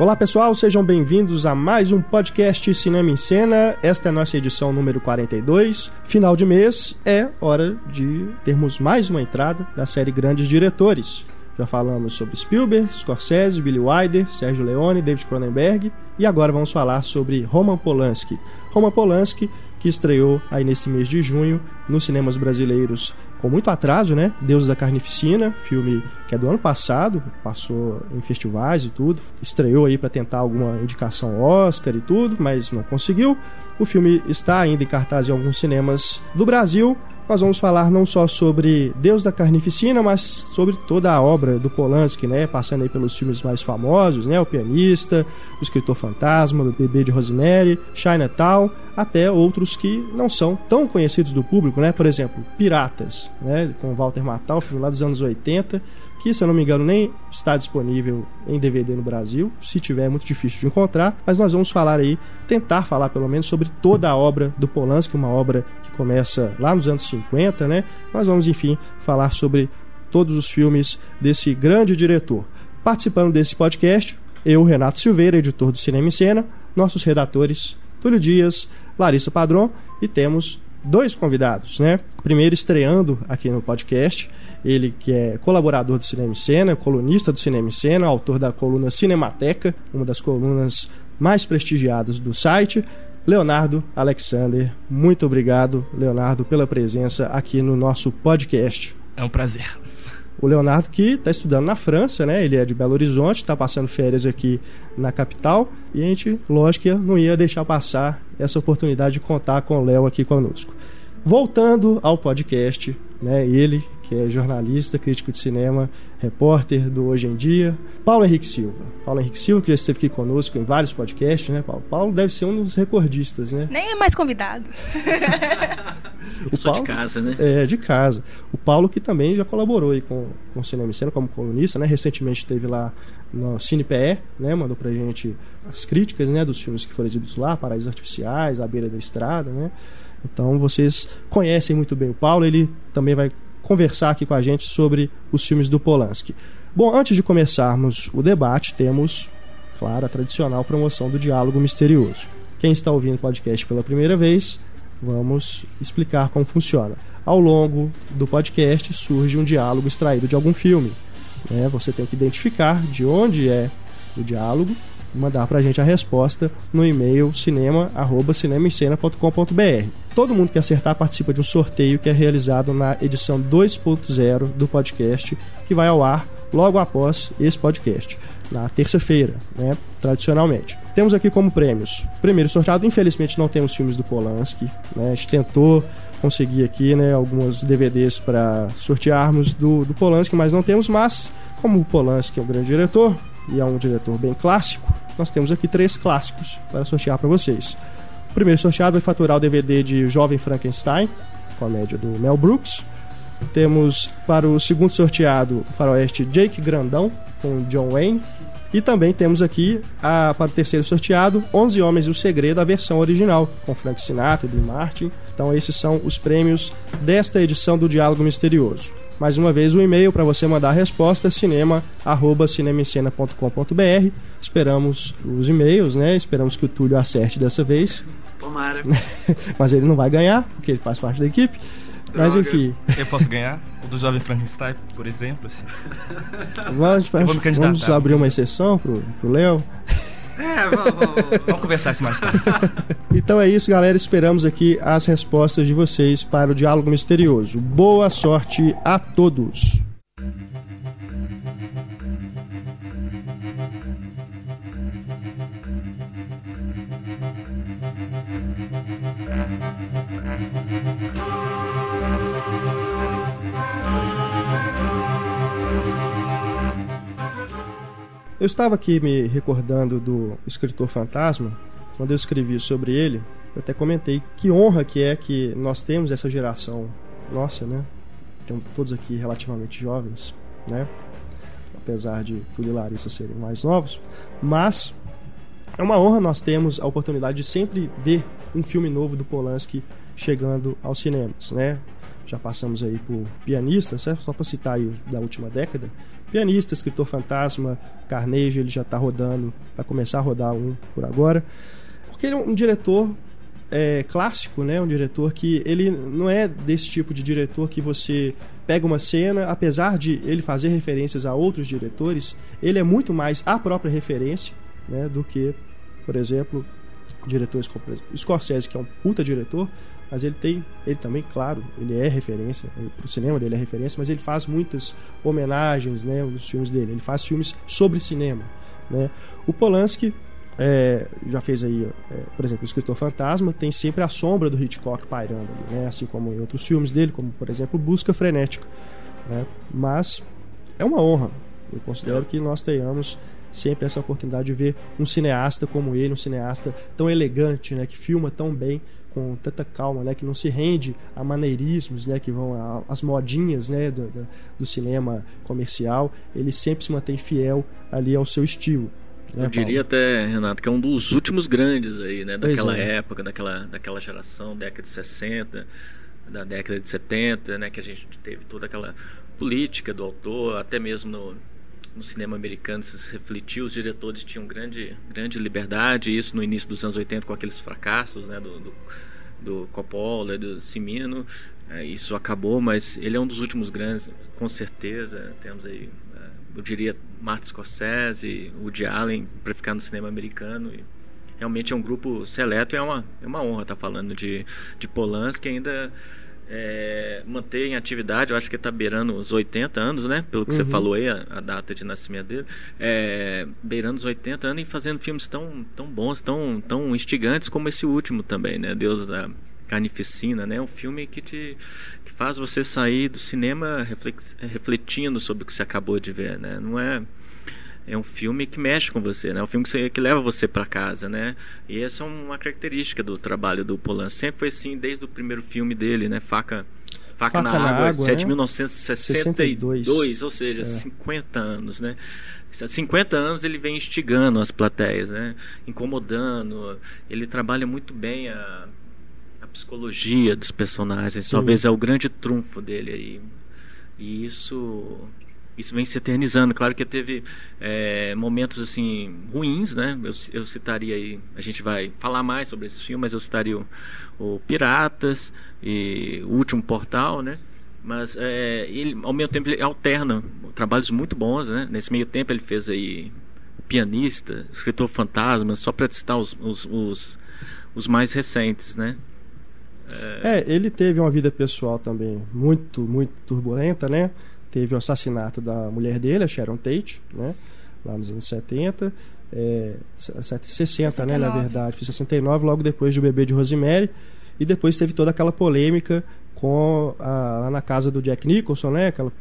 Olá pessoal, sejam bem-vindos a mais um podcast Cinema em Cena. Esta é a nossa edição número 42. Final de mês é hora de termos mais uma entrada da série Grandes Diretores. Já falamos sobre Spielberg, Scorsese, Billy Wilder, Sérgio Leone, David Cronenberg e agora vamos falar sobre Roman Polanski. Roman Polanski que estreou aí nesse mês de junho nos cinemas brasileiros com muito atraso, né? Deus da Carnificina, filme que é do ano passado, passou em festivais e tudo, estreou aí para tentar alguma indicação Oscar e tudo, mas não conseguiu. O filme está ainda em cartaz em alguns cinemas do Brasil, nós vamos falar não só sobre Deus da Carnificina, mas sobre toda a obra do Polanski, né? Passando aí pelos filmes mais famosos, né? O Pianista, O Escritor Fantasma, O Bebê de Rosemary, Chinatown, até outros que não são tão conhecidos do público, né? Por exemplo, Piratas, né? Com Walter Matthau, filme lá dos anos 80, que, se eu não me engano, nem está disponível em DVD no Brasil. Se tiver, é muito difícil de encontrar. Mas nós vamos falar aí, tentar falar pelo menos sobre toda a obra do Polanski, uma obra que começa lá nos anos 50, né? Nós vamos, enfim, falar sobre todos os filmes desse grande diretor. Participando desse podcast, eu, Renato Silveira, editor do Cinema em Cena, nossos redatores Túlio Dias, Larissa Padron e temos dois convidados, né? Primeiro estreando aqui no podcast, ele que é colaborador do Cinema em Cena, colunista do Cinema em Cena, autor da coluna Cinemateca, uma das colunas mais prestigiadas do site. Leonardo Alexander, muito obrigado, Leonardo, pela presença aqui no nosso podcast. É um prazer. O Leonardo que está estudando na França, né? Ele é de Belo Horizonte, está passando férias aqui na capital e a gente, lógico, não ia deixar passar essa oportunidade de contar com o Léo aqui conosco. Voltando ao podcast, né? Ele que é jornalista, crítico de cinema, repórter do Hoje em Dia. Paulo Henrique Silva. Paulo Henrique Silva, que já esteve aqui conosco em vários podcasts, né, Paulo? Paulo deve ser um dos recordistas, né? Nem é mais convidado. o Sou Paulo, de casa, né? É, de casa. O Paulo que também já colaborou aí com, com o Cinema e Cena como colunista, né? Recentemente esteve lá no CinePE, né? Mandou pra gente as críticas, né? Dos filmes que foram exibidos lá, Paraísos Artificiais, A Beira da Estrada, né? Então vocês conhecem muito bem o Paulo, ele também vai conversar aqui com a gente sobre os filmes do Polanski. Bom, antes de começarmos o debate, temos, claro, a tradicional promoção do diálogo misterioso. Quem está ouvindo o podcast pela primeira vez, vamos explicar como funciona. Ao longo do podcast surge um diálogo extraído de algum filme. Né? Você tem que identificar de onde é o diálogo mandar para a gente a resposta no e-mail cinema@cinemascena.com.br. Todo mundo que acertar participa de um sorteio que é realizado na edição 2.0 do podcast, que vai ao ar logo após esse podcast, na terça-feira, né, tradicionalmente. Temos aqui como prêmios. Primeiro sorteado, infelizmente não temos filmes do Polanski, né, a gente tentou conseguir aqui, né, alguns DVDs para sortearmos do, do Polanski, mas não temos, mas como o Polanski é um grande diretor, e é um diretor bem clássico, nós temos aqui três clássicos para sortear para vocês. O primeiro sorteado vai faturar o DVD de Jovem Frankenstein, comédia do Mel Brooks. Temos para o segundo sorteado o faroeste Jake Grandão, com John Wayne. E também temos aqui a, para o terceiro sorteado 11 Homens e o Segredo, a versão original, com Frank Sinatra e Dean Martin. Então esses são os prêmios desta edição do Diálogo Misterioso. Mais uma vez o e-mail para você mandar a resposta cinema@cinemicena.com.br. Esperamos os e-mails, né? Esperamos que o Túlio acerte dessa vez. Tomara. Mas ele não vai ganhar, porque ele faz parte da equipe. Mas enfim. Eu posso ganhar? O do Jovem Frankenstein, por exemplo, assim. Vamos, vamos abrir uma exceção pro, pro Léo. É, vamos, vamos, vamos conversar isso mais tarde. então é isso, galera. Esperamos aqui as respostas de vocês para o Diálogo Misterioso. Boa sorte a todos! Eu estava aqui me recordando do escritor fantasma, quando eu escrevi sobre ele, eu até comentei que honra que é que nós temos essa geração nossa, né? Temos todos aqui relativamente jovens, né? Apesar de tudo e Larissa serem mais novos, mas é uma honra nós temos a oportunidade de sempre ver um filme novo do Polanski chegando aos cinemas, né? Já passamos aí por pianistas, certo? só para citar aí da última década. Pianista, escritor fantasma, Carnegie, ele já está rodando, vai começar a rodar um por agora. Porque ele é um diretor é, clássico, né? Um diretor que ele não é desse tipo de diretor que você pega uma cena, apesar de ele fazer referências a outros diretores, ele é muito mais a própria referência, né? Do que, por exemplo, diretores como Scorsese, que é um puta diretor, mas ele tem, ele também, claro, ele é referência, para o cinema dele é referência, mas ele faz muitas homenagens, né, nos filmes dele. Ele faz filmes sobre cinema, né? O Polanski é, já fez aí, é, por exemplo, o Escritor Fantasma tem sempre a sombra do Hitchcock pairando ali, né? Assim como em outros filmes dele, como por exemplo Busca Frenética, né? Mas é uma honra. Eu considero que nós tenhamos sempre essa oportunidade de ver um cineasta como ele, um cineasta tão elegante, né, que filma tão bem, com tanta calma, né, que não se rende a maneirismos, né, que vão às modinhas, né, do, do, cinema comercial. Ele sempre se mantém fiel ali ao seu estilo. Né, Eu diria até, Renato, que é um dos últimos grandes aí, né, daquela é. época, daquela, daquela geração, década de 60, da década de 70, né, que a gente teve toda aquela política do autor, até mesmo no, no cinema americano se refletiu, os diretores tinham grande, grande liberdade, isso no início dos anos 80 com aqueles fracassos né, do, do, do Coppola, do Cimino, é, isso acabou, mas ele é um dos últimos grandes, com certeza, temos aí, é, eu diria, Martin Scorsese, Woody Allen, para ficar no cinema americano, e realmente é um grupo seleto é uma, é uma honra estar falando de, de Polanski, ainda é, manter em atividade, eu acho que está beirando os 80 anos, né? Pelo que uhum. você falou aí, a, a, data de nascimento dele. É, beirando os 80 anos e fazendo filmes tão, tão bons, tão, tão instigantes como esse último também, né? Deus da Carnificina, né? Um filme que te que faz você sair do cinema refletindo sobre o que você acabou de ver, né? Não é é um filme que mexe com você, né? É um filme que, você, que leva você para casa, né? E essa é uma característica do trabalho do Polan. Sempre foi assim desde o primeiro filme dele, né? Faca Faca, Faca na, na, Água, água 7 de 1962, 62. ou seja, é. 50 anos, né? 50 anos ele vem instigando as plateias, né? Incomodando. Ele trabalha muito bem a, a psicologia dos personagens. Sim. Talvez é o grande trunfo dele aí. E isso isso vem se eternizando. Claro que teve é, momentos assim ruins, né? Eu, eu, citaria aí, a gente vai falar mais sobre esse filme, mas eu citaria o, o Piratas e o Último Portal, né? Mas é, ele, ao mesmo tempo, ele alterna trabalhos muito bons, né? Nesse meio tempo ele fez aí pianista, escritor fantasma, só para citar os, os, os, os mais recentes, né? É... é, ele teve uma vida pessoal também muito, muito turbulenta, né? Teve o assassinato da mulher dele, a Sharon Tate, né? lá nos anos 70. É, 60, 69. né, na verdade, foi 69, logo depois do bebê de Rosemary. E depois teve toda aquela polêmica com a, lá na casa do Jack Nicholson, né? Aquela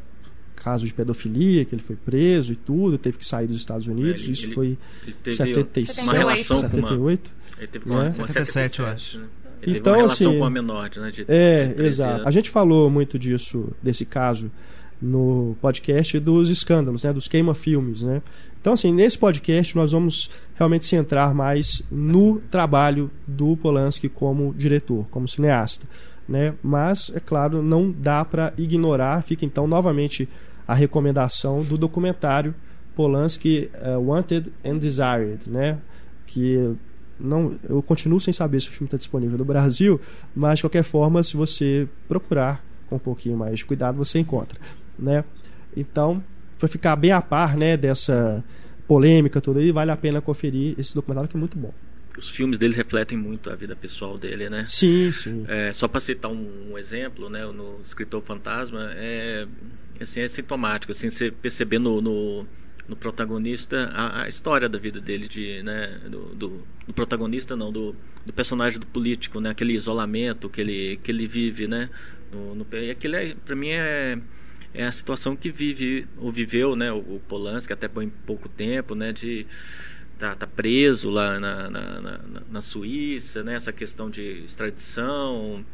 caso de pedofilia, que ele foi preso e tudo, teve que sair dos Estados Unidos. Ele, Isso ele, foi em 76, uma relação 78. Ele teve com né? 77, eu acho. Né? Ele então, assim, com a menor, né? De, é, de exato. A gente falou muito disso, desse caso, no podcast dos escândalos, né, dos queima-filmes, né? Então, assim, nesse podcast nós vamos realmente centrar mais no trabalho do Polanski como diretor, como cineasta, né? Mas, é claro, não dá para ignorar, fica então novamente a recomendação do documentário Polanski uh, Wanted and Desired, né? Que não, eu continuo sem saber se o filme está disponível no Brasil, mas de qualquer forma, se você procurar com um pouquinho mais de cuidado, você encontra né? Então, para ficar bem a par, né, dessa polêmica toda aí, vale a pena conferir esse documentário que é muito bom. Os filmes dele refletem muito a vida pessoal dele, né? Sim, sim. É, só para citar um, um, exemplo, né, no Escritor Fantasma, é, assim, é sintomático, assim, você perceber no, no, no protagonista a, a, história da vida dele, de, né, do, do, do protagonista não, do, do, personagem do político, né, aquele isolamento que ele, que ele vive, né, no, no, e aquilo é, para mim é é a situação que vive ou viveu né, o, o Polanski até em pouco tempo, né, de tá, tá preso lá na, na, na, na, Suíça, né, essa questão de extradição,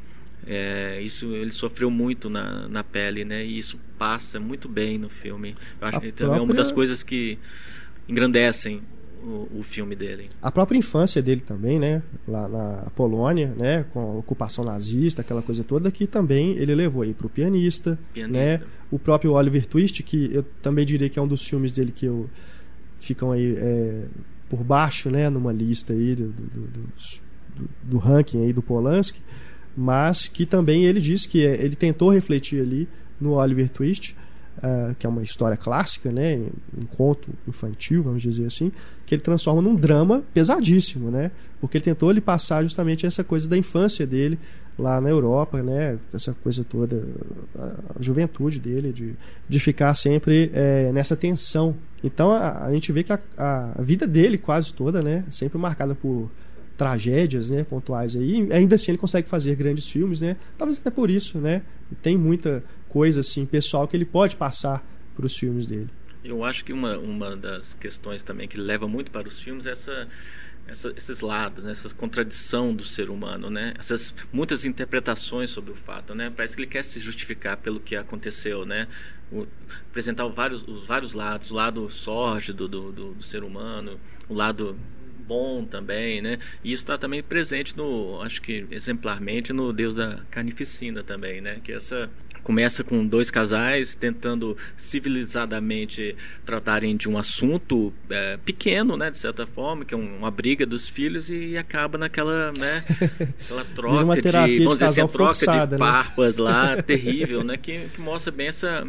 é, isso ele sofreu muito na, na pele, né, e isso passa muito bem no filme. Eu acho a que também própria... é uma das coisas que engrandecem o, o, filme dele. A própria infância dele também, né? Lá na Polônia, né? Com a ocupação nazista, aquela coisa toda, que também ele levou aí pro pianista, pianista. né? O próprio Oliver Twist, que eu também diria que é um dos filmes dele que eu ficam aí é, por baixo, né? Numa lista aí do, do, do, do ranking aí do Polanski, mas que também ele disse que é, ele tentou refletir ali no Oliver Twist uh, que é uma história clássica, né, um conto infantil, vamos dizer assim, que ele transforma num drama pesadíssimo, né, porque ele tentou lhe passar justamente essa coisa da infância dele lá na Europa, né, essa coisa toda, a juventude dele, de, de ficar sempre é, nessa tensão. Então a, a gente vê que a, a, vida dele quase toda, né, sempre marcada por tragédias, né, pontuais aí, ainda assim ele consegue fazer grandes filmes, né? Talvez até por isso, né? Tem muita coisa assim pessoal que ele pode passar para os filmes dele. Eu acho que uma, uma das questões também que leva muito para os filmes é essa, essa esses lados, né? essa contradição do ser humano, né? Essas muitas interpretações sobre o fato, né? Parece que ele quer se justificar pelo que aconteceu, né? O, apresentar vários, os vários lados, o lado sórdido do, do, do ser humano, o lado bom também, né? E isso está também presente no, acho que exemplarmente no Deus da Carnificina também, né? Que essa começa com dois casais tentando civilizadamente tratarem de um assunto é, pequeno, né, de certa forma, que é uma briga dos filhos e acaba naquela, né, aquela troca de, vamos dizer assim, a troca forçada, de farpas né? lá, terrível, né, que, que mostra bem essa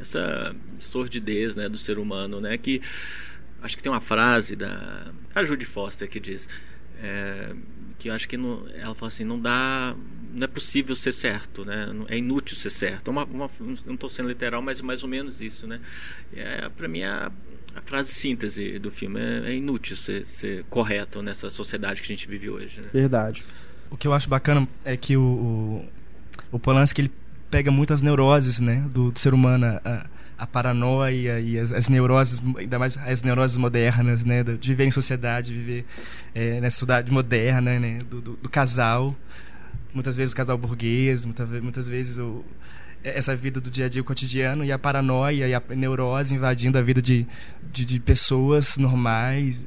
essa sordidez, né, do ser humano, né, que acho que tem uma frase da a Judy Foster que diz é, que eu acho que não, ela fala assim, não dá, não é possível ser certo, né? É inútil ser certo. Uma, uma, não estou sendo literal, mas mais ou menos isso, né? É, Para mim, a, a, frase síntese do filme é, é inútil ser, ser, correto nessa sociedade que a gente vive hoje. Né? Verdade. O que eu acho bacana é que o, o, o Polanski ele pega muitas neuroses, né, do, do ser humano. A, a paranoia e as, as, neuroses, ainda mais as neuroses modernas, né? De viver em sociedade, viver é, nessa sociedade moderna, né? Do, do, do, casal. Muitas vezes o casal burguês, muitas, muitas vezes o, essa vida do dia a dia, o cotidiano, e a paranoia e a neurose invadindo a vida de, de, de pessoas normais.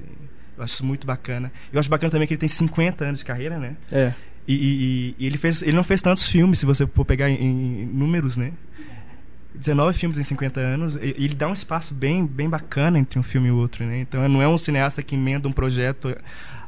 Eu acho muito bacana. Eu acho bacana também que ele tem 50 anos de carreira, né? É. E, e, e, ele, fez, ele não fez tantos filmes, se você for pegar em, em números, né? 19 filmes em 50 anos, e ele dá um espaço bem, bem bacana entre um filme e outro, né? Então não é um cineasta que emenda um projeto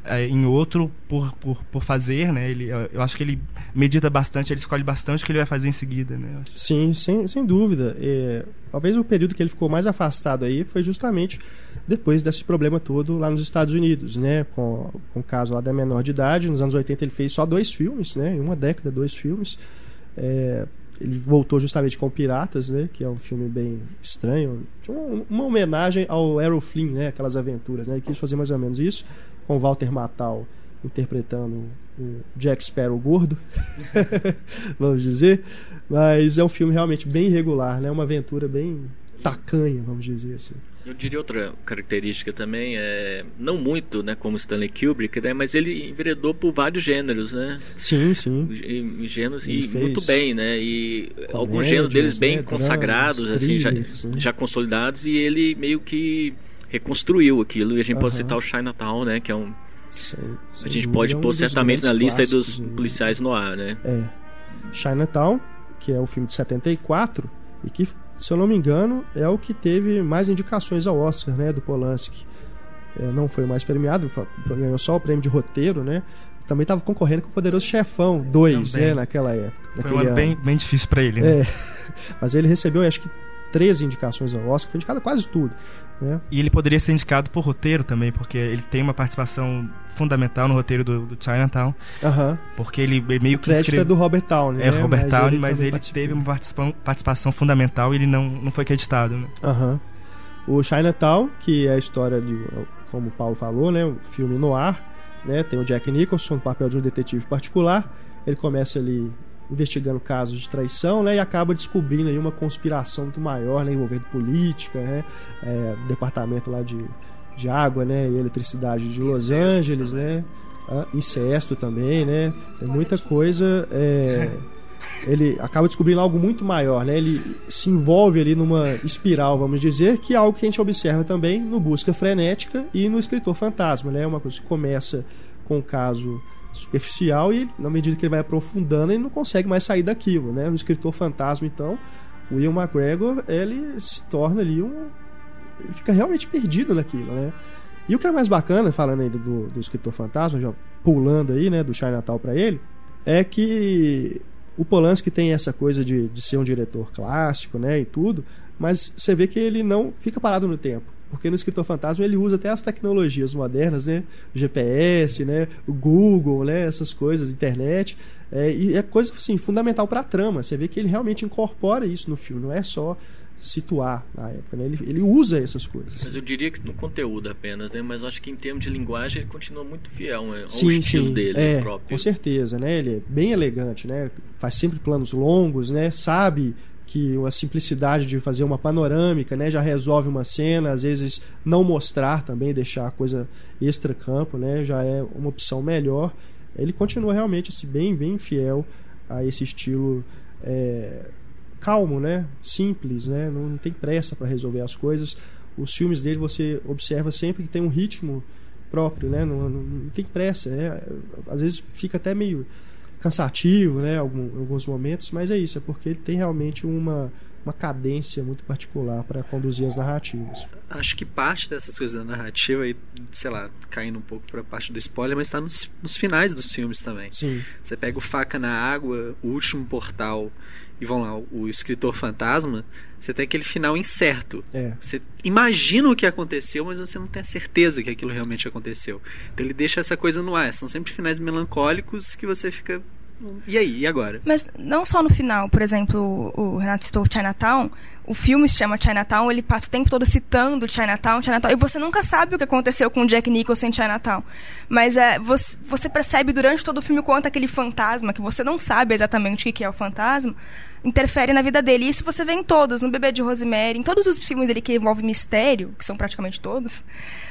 é, em outro por, por, por fazer, né? Ele, eu acho que ele medita bastante, ele escolhe bastante o que ele vai fazer em seguida, né? Sim, sem, sem dúvida. É, talvez o período que ele ficou mais afastado aí foi justamente depois desse problema todo lá nos Estados Unidos, né? Com, com o caso lá da menor de idade. Nos anos 80 ele fez só dois filmes, né? Em uma década, dois filmes. É, ele voltou justamente com Piratas, né? Que é um filme bem estranho. Uma, uma homenagem ao Errol Flynn, né? Aquelas aventuras, né? Ele quis fazer mais ou menos isso, com Walter Matthau interpretando o Jack Sparrow gordo, vamos dizer. Mas é um filme realmente bem irregular, né? Uma aventura bem tacanha, vamos dizer assim. Eu diria outra característica também, é não muito, né, como Stanley Kubrick, né, mas ele enveredou por vários gêneros, né? Sim, sim. E, gêneros e muito bem, né? E Comédias, alguns gêneros deles bem né, consagrados, dramas, assim, já, né? já consolidados e ele meio que reconstruiu aquilo. E a gente uh -huh. pode citar o Chinatown, né, que é um sem a gente pode é um pôr certamente na lista dos policiais no ar, né? É. Chinatown, que é um filme de 74 e que se eu não me engano, é o que teve mais indicações ao Oscar, né, do Polanski. É, não foi mais premiado, ganhou só o prêmio de roteiro, né? Também estava concorrendo com o Poderoso Chefão 2, né, naquela época. Foi um ano bem, bem difícil para ele, né? É. Mas ele recebeu, acho que 13 indicações ao Oscar, foi indicado quase tudo. Né? E ele poderia ser indicado por roteiro também, porque ele tem uma participação fundamental no roteiro do, do Chinatown. Uhum. Porque ele meio que. O crédito escreve... é do Robert Towney. É, né? Robert mas ele mas ele teve uma participação, participação fundamental e ele não, não foi acreditado. Né? Uhum. O Chinatown, que é a história de, como o Paulo falou, né? Um filme no ar. Né? Tem o Jack Nicholson no papel de um detetive particular. Ele começa ali investigando casos de traição, né, e acaba descobrindo aí uma conspiração muito maior, né, envolvendo política, né, é, departamento lá de, de água, né, e eletricidade de Los incesto Angeles, também. né, ah, incesto também, né, tem muita coisa, é, ele acaba descobrindo algo muito maior, né? Ele se envolve ali numa espiral, vamos dizer, que é algo que a gente observa também no Busca Frenética e no Escritor Fantasma, né? Uma coisa que começa com um caso superficial e na medida que ele vai aprofundando ele não consegue mais sair daquilo, né? No Escritor Fantasma, então, o Will McGregor, ele se torna ali um... ele fica realmente perdido naquilo, né? E o que é mais bacana, falando ainda do, do Escritor Fantasma, já pulando aí, né, do Chinatown para ele, é que o Polanski tem essa coisa de, de ser um diretor clássico, né, e tudo, mas você vê que ele não fica parado no tempo. Porque no Escritor Fantasma ele usa até as tecnologias modernas, né? O GPS, né? O Google, né? Essas coisas, internet. É, e é coisa assim, fundamental para a trama. Você vê que ele realmente incorpora isso no filme, não é só situar na época. Né? Ele, ele usa essas coisas. Mas eu diria que no conteúdo apenas, né? mas acho que em termos de linguagem ele continua muito fiel né? ao sim, estilo sim. dele é, próprio. Com certeza, né? ele é bem elegante, né? faz sempre planos longos, né? sabe que a simplicidade de fazer uma panorâmica né, já resolve uma cena, às vezes não mostrar também, deixar a coisa extra campo, né, já é uma opção melhor. Ele continua realmente assim, bem, bem fiel a esse estilo é, calmo, né? Simples, né? Não, não tem pressa para resolver as coisas. Os filmes dele você observa sempre que tem um ritmo próprio, né? Não, não, não tem pressa. É, às vezes fica até meio cansativo, né? Algum, alguns momentos, mas é isso. É porque ele tem realmente uma uma cadência muito particular para conduzir as narrativas. Acho que parte dessas coisas da narrativa, e, sei lá, caindo um pouco para a parte do spoiler, mas está nos, nos, finais dos filmes também. Sim. Você pega o Faca na Água, o último portal e vão lá, o escritor fantasma, você tem aquele final incerto. É. Você imagina o que aconteceu, mas você não tem a certeza que aquilo realmente aconteceu. Então ele deixa essa coisa no ar. São sempre finais melancólicos que você fica. E aí, e agora? Mas não só no final, por exemplo, o Renato citou Chinatown, o filme se chama Chinatown, ele passa o tempo todo citando Chinatown, Chinatown, e você nunca sabe o que aconteceu com o Jack Nicholson em Chinatown. Mas é, você, você percebe durante todo o filme quanto aquele fantasma, que você não sabe exatamente o que é o fantasma, interfere na vida dele. E isso você vê em todos, no Bebê de Rosemary, em todos os filmes dele que envolve mistério, que são praticamente todos.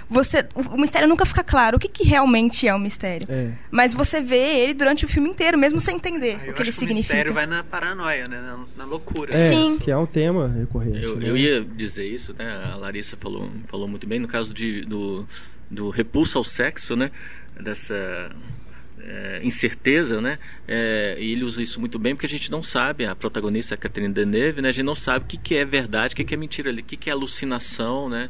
Você, o, o mistério nunca fica claro o que, que realmente é o mistério. É. Mas você vê ele durante o filme inteiro, mesmo sem entender ah, o que ele que significa. O mistério vai na paranoia, né? na, na loucura. É, Sim. que é um tema recorrente. Eu, né? eu ia dizer isso, né? A Larissa falou, falou muito bem no caso de, do, do repulso ao sexo, né? Dessa é, incerteza, né? É, e ele usa isso muito bem porque a gente não sabe, a protagonista, a Catherine Deneuve, né? A gente não sabe o que, que é verdade, o que, que é mentira ali, o que, que é alucinação, né?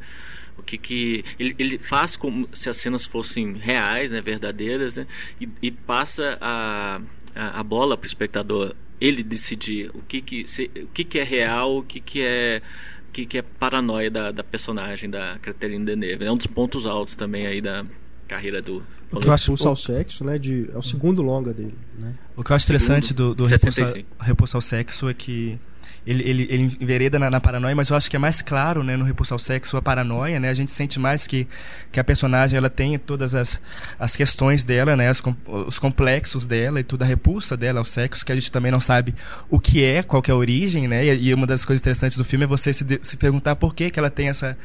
O que que ele, ele faz como se as cenas fossem reais, né? Verdadeiras, né? E, e passa a, a, a bola para o espectador ele decidir o que que, se, o que, que é real, o que, que é o que, que é paranoia da, da personagem da Catherine Deneuve. É um dos pontos altos também aí da carreira do o que eu acho ao sexo, né? De, é o segundo longa dele. Né? O que eu acho interessante do, do repulso, ao sexo é que ele, ele, ele envereda na, na, paranoia, mas eu acho que é mais claro, né, no Repulso ao Sexo, a paranoia, né? A gente sente mais que, que a personagem, ela tem todas as, as questões dela, né? As, os complexos dela e toda a repulsa dela ao sexo, que a gente também não sabe o que é, qual que é a origem, né? E, e uma das coisas interessantes do filme é você se, de, se perguntar por que, que ela tem essa,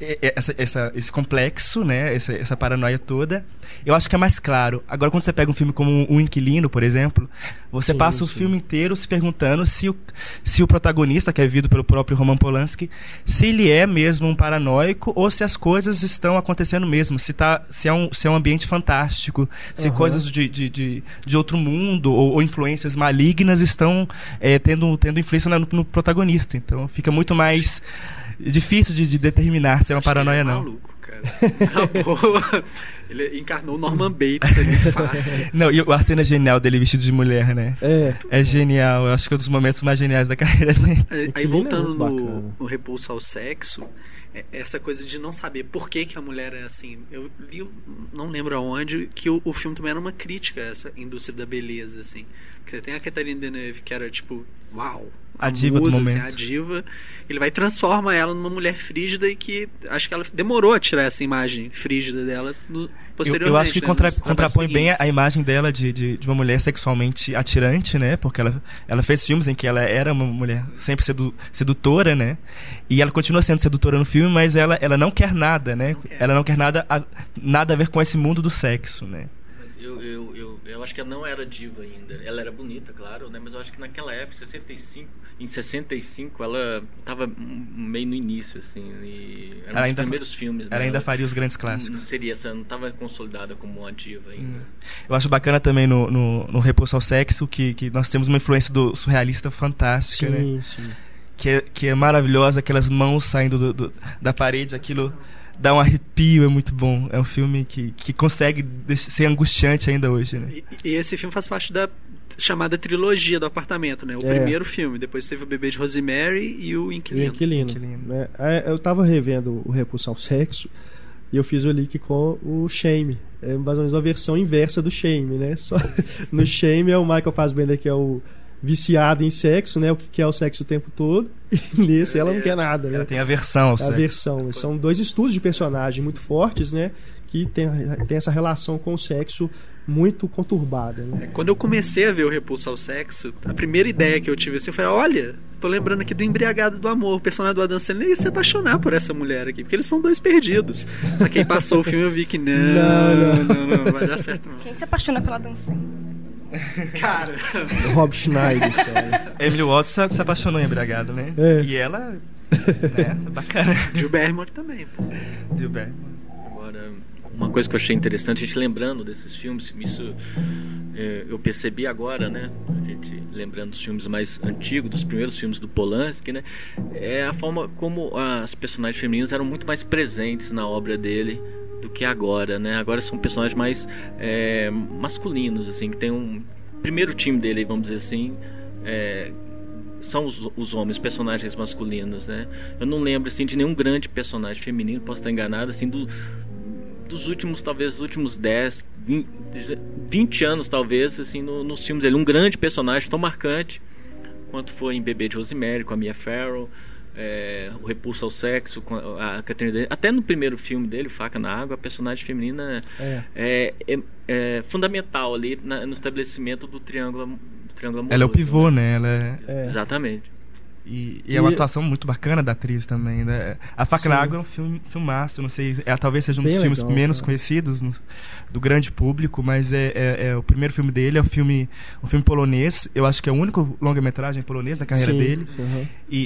essa, essa, esse complexo, né? Essa, essa paranoia toda. Eu acho que é mais claro. Agora, quando você pega um filme como O Inquilino, por exemplo, você sim, passa o filme inteiro se perguntando se o, se o protagonista, que é vivido pelo próprio Roman Polanski, se ele é mesmo um paranoico ou se as coisas estão acontecendo mesmo, se, tá, se, é, um, se é um ambiente fantástico, se uhum. coisas de, de, de, de, outro mundo ou, ou influências malignas estão é, tendo, tendo influência no, no protagonista. Então fica muito mais difícil de, de determinar se é uma paranoia, é não. Maluco, cara. Na boa. Ele encarnou Norman Bates ali fácil. Não, e a cena genial dele vestido de mulher, né? É. É genial. Eu acho que é um dos momentos mais geniais da carreira dele. Aí, aí voltando é no, no repulso ao sexo, é, essa coisa de não saber por que, que a mulher é assim. Eu li, não lembro aonde, que o, o filme também era uma crítica a essa indústria da beleza, assim. Que você tem a Catherine Deneuve, que era tipo, uau, a, a diva musa, do momento. Assim, a diva. Ele vai transforma ela numa mulher frígida e que acho que ela demorou a tirar essa imagem frígida dela no, posteriormente. Eu, eu acho que né, contra, contrapõe bem a, a, imagem dela de, de, de, uma mulher sexualmente atirante, né? Porque ela, ela fez filmes em que ela era uma mulher sempre sedu, sedutora, né? E ela continua sendo sedutora no filme, mas ela, ela não quer nada, né? Não quer. Ela não quer nada a, nada a ver com esse mundo do sexo, né? Eu, eu, eu, eu, acho que ela não era diva ainda. Ela era bonita, claro, né? Mas eu acho que naquela época, 65, em 65, ela estava meio no início, assim. E era um dos primeiros filmes. Ela né? ainda faria os grandes clássicos. Não seria essa, não estava consolidada como uma diva ainda. Hum. Eu acho bacana também no, no, no Repulso ao Sexo que, que nós temos uma influência do surrealista fantástica, sim, né? Sim, que é, que é maravilhosa, aquelas mãos saindo do, do, da parede, aquilo dá um arrepio, é muito bom. É um filme que, que consegue ser angustiante ainda hoje, né? E, e esse filme faz parte da chamada trilogia do apartamento, né? O é. primeiro filme, depois teve o Bebê de Rosemary e o Inquilino. O Inquilino. Inquilino. É, é eu tava revendo o Repulsão Sexo e eu fiz o link com o Shame. É mais ou menos a versão inversa do Shame, né? Só, no Shame é o Michael Fassbender que é o viciada em sexo, né? O que quer o sexo o tempo todo. E nesse ela não quer nada, né? Ela tem aversão sexo. Aversão. São dois estudos de personagem muito fortes, né? Que tem, tem essa relação com o sexo muito conturbada. Né? É, quando eu comecei a ver o Repulso ao Sexo, a primeira ideia que eu tive assim foi: olha, tô lembrando aqui do Embriagado do Amor. O personagem do Adam Sandler ia se apaixonar por essa mulher aqui, porque eles são dois perdidos. Só que aí passou o filme eu vi que não, não, não, não, não vai dar certo não. Quem se apaixona pela Adam Sandler? Cara. Rob Schneider. Emily Watson se apaixonou em Embriagado, né? É. E ela. né? Bacana. Drew Barrymore também. Drew Barrymore. Agora, uma coisa que eu achei interessante, a gente lembrando desses filmes, isso é, eu percebi agora, né? A gente lembrando dos filmes mais antigos, dos primeiros filmes do Polanski, né? É a forma como as personagens femininas eram muito mais presentes na obra dele do que agora, né? Agora são personagens mais é, masculinos, assim, que tem um primeiro time dele, vamos dizer assim, é, são os, os homens, personagens masculinos, né? Eu não lembro assim de nenhum grande personagem feminino, posso estar enganado, assim, do, dos últimos, talvez, dos últimos 10, 20, 20 anos, talvez, assim, no, filmes dele. Um grande personagem tão marcante quanto foi em Bebê de Rosemary, com a Mia Farrow, é, o repulso ao sexo a, Catherine até no primeiro filme dele Faca na Água a personagem feminina é, é, é, é fundamental ali na, no estabelecimento do triângulo do triângulo amoroso, ela é o pivô né, né? ela é... exatamente e, e, é uma atuação muito bacana da atriz também, né? A Faca na Água é um filme filmaço, não sei, é, talvez seja um dos Bem filmes legal, menos cara. conhecidos no, do grande público, mas é, é, é, o primeiro filme dele, é o filme, um filme polonês, eu acho que é o único longa-metragem polonês da carreira sim, dele. Uhum. E,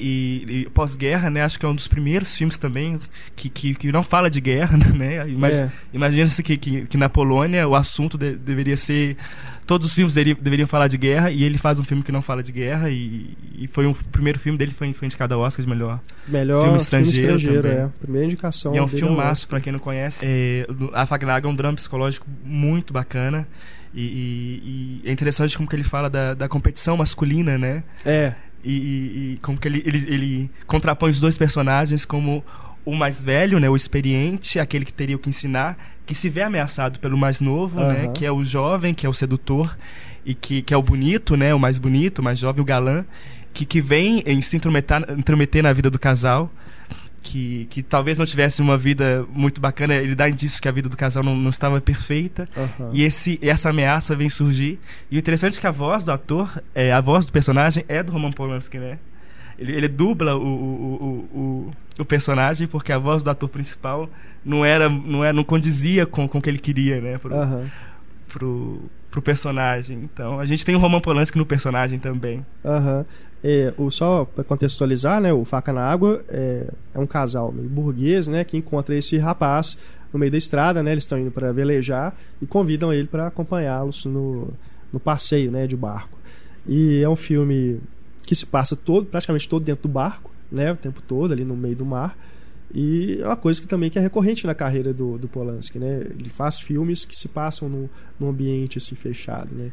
e, e pós-guerra, né? Acho que é um dos primeiros filmes também que, que, que não fala de guerra, né? É. Imagina-se que, que, que, na Polônia o assunto de, deveria ser todos os filmes dele deveriam falar de guerra e ele faz um filme que não fala de guerra e, e foi um primeiro filme dele foi, foi indicado ao Oscar de melhor melhor filme estrangeiro, filme estrangeiro é. Primeira indicação e é um filme massa para quem não conhece. É, a Fagnaga é um drama psicológico muito bacana e, e, e, é interessante como que ele fala da, da competição masculina né? É. E, e, como que ele, ele, ele contrapõe os dois personagens como o mais velho, né, o experiente, aquele que teria o que ensinar, que se vê ameaçado pelo mais novo, uhum. né, que é o jovem, que é o sedutor e que, que é o bonito, né, o mais bonito, o mais jovem, o galã, que, que vem em se intrometer, intrometer na vida do casal, que, que talvez não tivesse uma vida muito bacana, ele dá indícios que a vida do casal não, não estava perfeita, uhum. e esse, essa ameaça vem surgir. E o interessante é que a voz do ator, é, a voz do personagem é do Roman Polanski, né? Ele, ele dubla o, o, o, o, personagem porque a voz do ator principal não era não era não condizia com, com o que ele queria né pro, uhum. pro, pro personagem então a gente tem o Roman Polanski no personagem também uhum. é, o só para contextualizar né o faca na água é, é um casal meio burguês né que encontra esse rapaz no meio da estrada né eles estão indo para velejar e convidam ele para acompanhá-los no, no passeio né de barco e é um filme que se passa todo, praticamente todo dentro do barco, né, o tempo todo ali no meio do mar. E é uma coisa que também que é recorrente na carreira do, do Polanski, né? Ele faz filmes que se passam no, num ambiente assim fechado, né?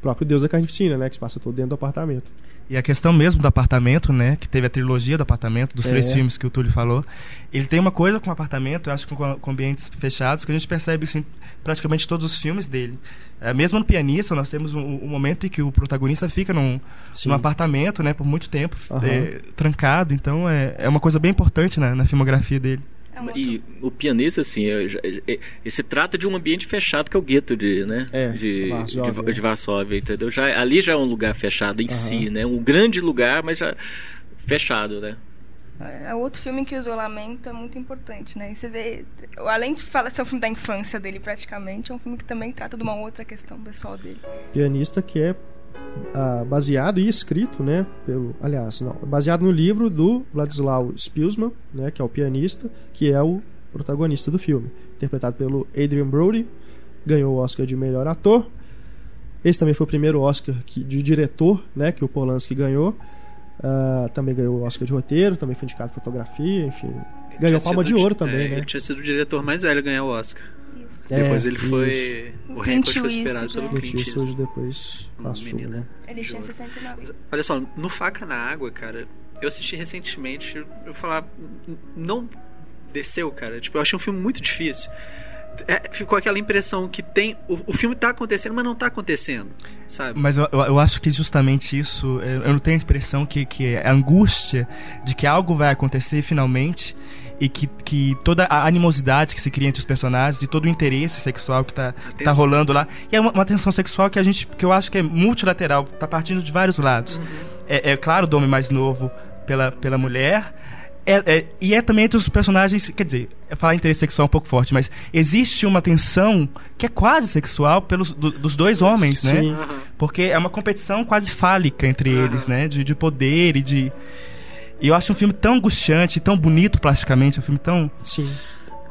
Próprio Deus da Carnificina, né, que se passa todo dentro do apartamento. E a questão mesmo do apartamento, né? Que teve a trilogia do apartamento, dos é. três filmes que o Túlio falou. Ele tem uma coisa com o apartamento, eu acho que com, com ambientes fechados, que a gente percebe assim, praticamente todos os filmes dele. É, mesmo no pianista, nós temos um, um, momento em que o protagonista fica num, num apartamento, né? Por muito tempo, uhum. é, trancado. Então é, é uma coisa bem importante na, na filmografia dele. É e o pianista, assim, é, é, é, se trata de um ambiente fechado que é o gueto de, né? É, de, Varsóvia. De, de, Varsóvia, entendeu? Já, ali já é um lugar fechado em si, né? Um grande lugar, mas já fechado, né? É outro filme em que o isolamento é muito importante, né? E você vê, além de falar ser um filme da infância dele praticamente, é um filme que também trata de uma outra questão pessoal dele. Pianista que é ah, baseado e escrito, né, pelo, aliás, não, baseado no livro do Władysław Spielsman, né, que é o pianista, que é o protagonista do filme, interpretado pelo Adrian Brody, ganhou o Oscar de melhor ator. Esse também foi o primeiro Oscar que, de diretor, né, que o Polanski ganhou. Uh, também ganhou o Oscar de roteiro, também foi indicado fotografia, enfim. Ganhou Palma de Ouro também, é, né? Ele tinha sido o diretor mais velho a ganhar o Oscar. É, depois ele foi. Isso. O recorde foi superado pelo Clint Eastwood. depois passou, né? Ele tinha 69. Olha só, no Faca na Água, cara, eu assisti recentemente. Eu falar. Não desceu, cara. Tipo, eu achei um filme muito difícil é, ficou aquela impressão que tem o, o filme está acontecendo, mas não está acontecendo, sabe? Mas eu, eu, acho que justamente isso, eu não tenho a impressão que, que é a angústia de que algo vai acontecer finalmente e que, que toda a animosidade que se cria entre os personagens e todo o interesse sexual que está tá rolando lá e é uma, uma, tensão sexual que a gente que eu acho que é multilateral, está partindo de vários lados. Uhum. É, é claro, do homem mais novo pela, pela mulher, é, é, e é também entre os personagens, quer dizer, falar interesse sexual é um pouco forte, mas existe uma tensão que é quase sexual pelos do, dos dois homens, né? Sim. Porque é uma competição quase fálica entre uhum. eles, né? De, de poder e de. E eu acho um filme tão angustiante, tão bonito plasticamente, um filme tão. Sim.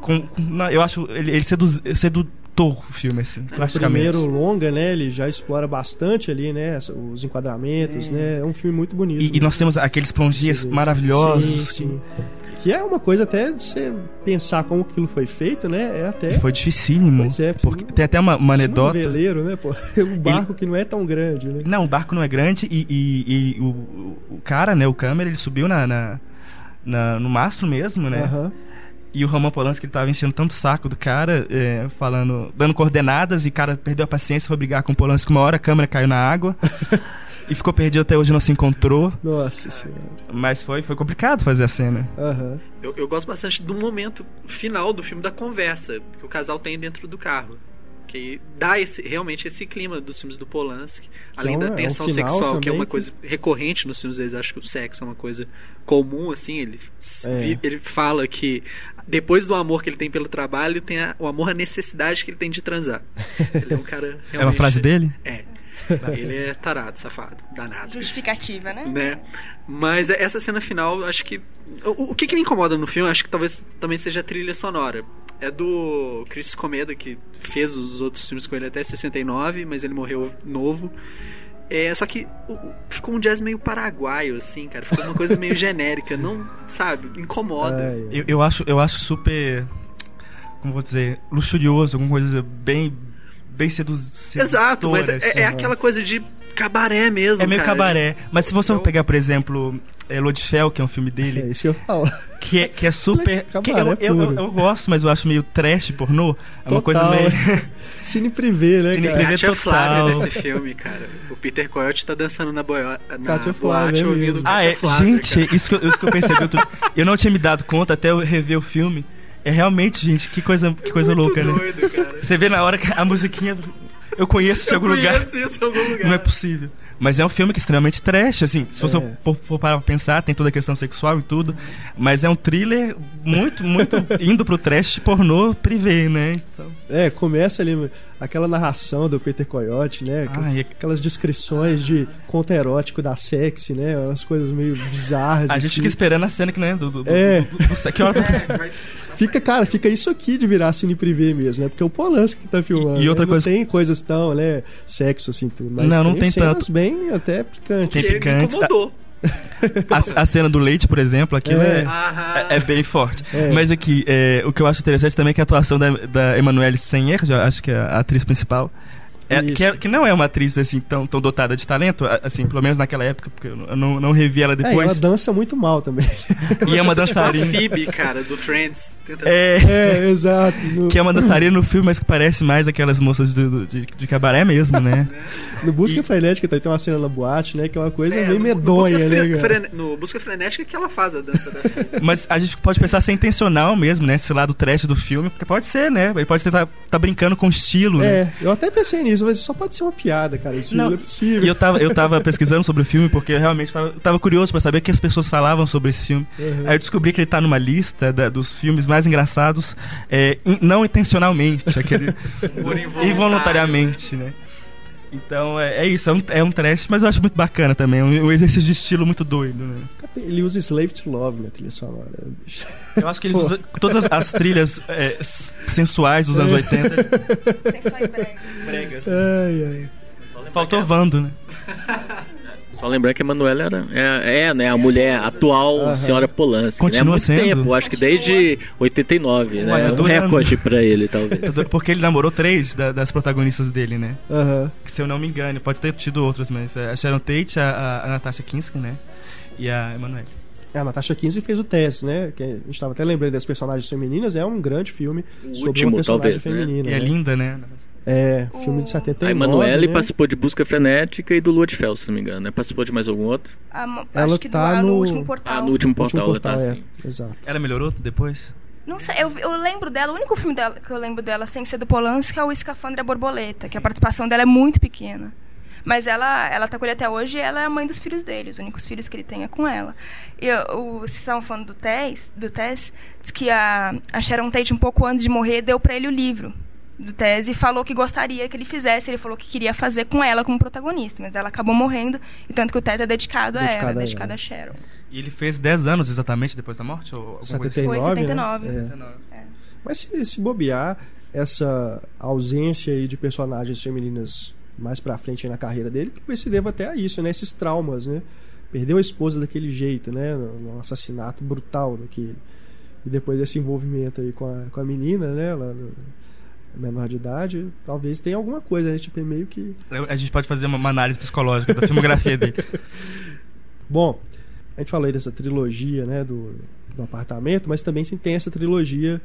Com, com, eu acho ele, ele seduz, seduz, o filme, assim, praticamente. O primeiro longa, né? Ele já explora bastante ali, né? Os enquadramentos, é. né? É um filme muito bonito. E, né? e nós temos aqueles plongias maravilhosos. Sim, sim. Que é uma coisa até você pensar como aquilo foi feito, né? É até. E foi dificílimo. Pois é, porque tem até uma, uma anedota. Um veleiro, né? Pô? Um barco Ele... que não é tão grande, né? Não, o barco não é grande e, e, e o, o, cara, né? O câmera, ele subiu na, na, na no mastro mesmo, né? Uhum e o Roman Polanski ele tava enchendo tanto saco do cara, é, falando, dando coordenadas, e o cara perdeu a paciência, foi brigar com o Polanski uma hora, a câmera caiu na água. e ficou perdido até hoje, não se encontrou. Nossa senhora. Mas foi, foi complicado fazer a cena. Uhum. Eu, eu gosto bastante do momento final do filme da conversa que o casal tem dentro do carro que dá esse, realmente esse clima dos filmes do Polanski, que além é da tensão é um sexual, que é uma que... coisa recorrente nos filmes deles, acho que o sexo é uma coisa comum, assim, ele, é. ele fala que depois do amor que ele tem pelo trabalho, tem a, o amor, a necessidade que ele tem de transar. Ele é um cara realmente... É uma frase dele? É. Ele é tarado, safado, danado. Justificativa, né? né? Mas essa cena final, acho que. O, o que, que me incomoda no filme, acho que talvez também seja a trilha sonora é do Chris Comeda, que fez os outros filmes com ele até 69, mas ele morreu novo. É, só que ficou um jazz meio paraguaio, assim, cara. Ficou uma coisa meio genérica, não, sabe, incomoda. Eu, eu, acho, eu acho super, como vou dizer, luxurioso, alguma coisa bem, bem seduzidora. Exato, mas é, assim. é, aquela coisa de cabaré mesmo, É meio cara, cabaré. Mas se você eu... pegar, por exemplo, é Lodifel, que é um filme dele. É isso que eu falo. Que é, que é super. que eu, eu, eu, eu, gosto, mas eu acho meio trash pornô. É uma coisa meio. Cine privê, né? Cine cara? privê Katia Flávia nesse filme, cara. O Peter Coyote tá dançando na, boio... na Katia boate é ouvindo Ah, é. Flávia, gente, isso que, isso que eu percebi. Eu, eu não tinha me dado conta até eu rever o filme. É realmente, gente, que coisa, que coisa louca, né? doido, né? Cara. Você vê na hora que a musiquinha. Eu conheço isso em algum lugar. Isso em algum lugar. Não é possível. Mas é um filme que é extremamente trash, assim. Se você é. for, for parar pra pensar, tem toda a questão sexual e tudo. Mas é um thriller muito, muito indo pro trash pornô privê, né? Então... É, começa ali aquela narração do Peter Coyote, né? Ah, e... Aquelas descrições de conto erótico da sexy, né? Umas coisas meio bizarras. A gente assim. fica esperando a cena que, né? Do, do, é. Do, do, do, que hora é, Fica, cara, fica isso aqui de virar cine privê mesmo, né? Porque é o Polanski que tá filmando. E outra né? coisa... Não tem coisas tão, né? Sexo, assim, tudo. Mas não, não tem, tem tanto. bem até picantes. Tem picantes. incomodou. A, a, cena do leite, por exemplo, aquilo é, é, é bem forte. É. Mas aqui, é, o que eu acho interessante também é que a atuação da, da Emanuele Senher, acho que é a atriz principal, é, que, é, que, não é uma atriz assim tão, tão dotada de talento, assim, pelo menos naquela época, porque eu não, não revi ela depois. É, ela dança muito mal também. E é uma dançarina. Tipo a Phoebe, cara, do Friends. É, é, exato. No... Que é uma dançarina no filme, mas que parece mais aquelas moças do, do, de, de cabaré mesmo, né? no Busca e... Frenética tem uma cena na boate, né? Que é uma coisa é, meio medonha, no né? Fre... No Busca Frenética que ela faz a dança da. Mas a gente pode pensar ser intencional mesmo, né? Esse lado trash do filme, porque pode ser, né? Ele pode tentar tá brincando com estilo, É, né? eu até pensei nisso isso, mas só pode ser uma piada, cara. Filme não, não é possível. E eu tava, eu tava pesquisando sobre o filme porque eu realmente tava, tava curioso para saber o que as pessoas falavam sobre esse filme. Uhum. Aí eu descobri que ele tá numa lista da, dos filmes mais engraçados, é, in, não intencionalmente, aquele, involuntariamente, né? Então é, é isso, é um, é um trash, mas eu acho muito bacana também. Um, um exercício de estilo muito doido, né? Ele usa Slave to Love na trilha sonora. Eu acho que ele usa todas as, as trilhas é, sensuais dos anos 80. Sensuais bregas. Ai, ai. Faltou Vando, né? Só lembrar que a Manuela era, é, é né, a mulher atual uhum. senhora Polanski. Continua né? Há muito sendo. tempo, acho que desde 89, né? É um recorde pra ele, talvez. Porque ele namorou três da, das protagonistas dele, né? Uhum. Que, se eu não me engano, pode ter tido outras, mas a Sharon Tate, a, a, Natasha Kinski, né? E a Emanuele. É, a Natasha Kinski fez o Tess, né? Que a gente estava até lembrando das personagens femininas. É um grande filme o sobre último, uma personagem talvez, feminina. Né? E é né? linda, né? É, filme de 79. A Emanuele né? participou de Busca Frenética e do Lua de Fel, se não me engano. Né? Participou de mais algum outro? Ah, ela acho que tá do, no... no último portal. Ah, no último portal, último portal ela tá assim. É, exato. Ela melhorou depois? Não sei, eu, eu lembro dela, o único filme dela que eu lembro dela sem ser do Polanski é o Escafandra Borboleta, que a participação dela é muito pequena. Mas ela, ela tá com ele até hoje e ela é a mãe dos filhos dele. Os únicos filhos que ele tem é com ela. E o, vocês estavam falando do Tess, do Tess, diz que a, a Sharon Tate, um pouco antes de morrer, deu para ele o livro do Tese e falou que gostaria que ele fizesse. Ele falou que queria fazer com ela como protagonista, mas ela acabou morrendo, e tanto que o Tese é dedicado, dedicado a ela, a dedicado a Sharon. E ele fez 10 anos exatamente depois da morte? Ou 79, assim? Foi 79. Né? É. É. Mas se, se bobear, essa ausência aí de personagens femininas mais pra frente na carreira dele, talvez se deva até a isso, né? Esses traumas, né? Perdeu a esposa daquele jeito, né? Um assassinato brutal daquele. E depois desse envolvimento aí com a, com a menina, né? Ela, menor de idade, talvez tenha alguma coisa, né? Tipo, é meio que. A gente pode fazer uma análise psicológica da filmografia dele. Bom, a gente falou aí dessa trilogia, né? Do, do apartamento, mas também sim, tem essa trilogia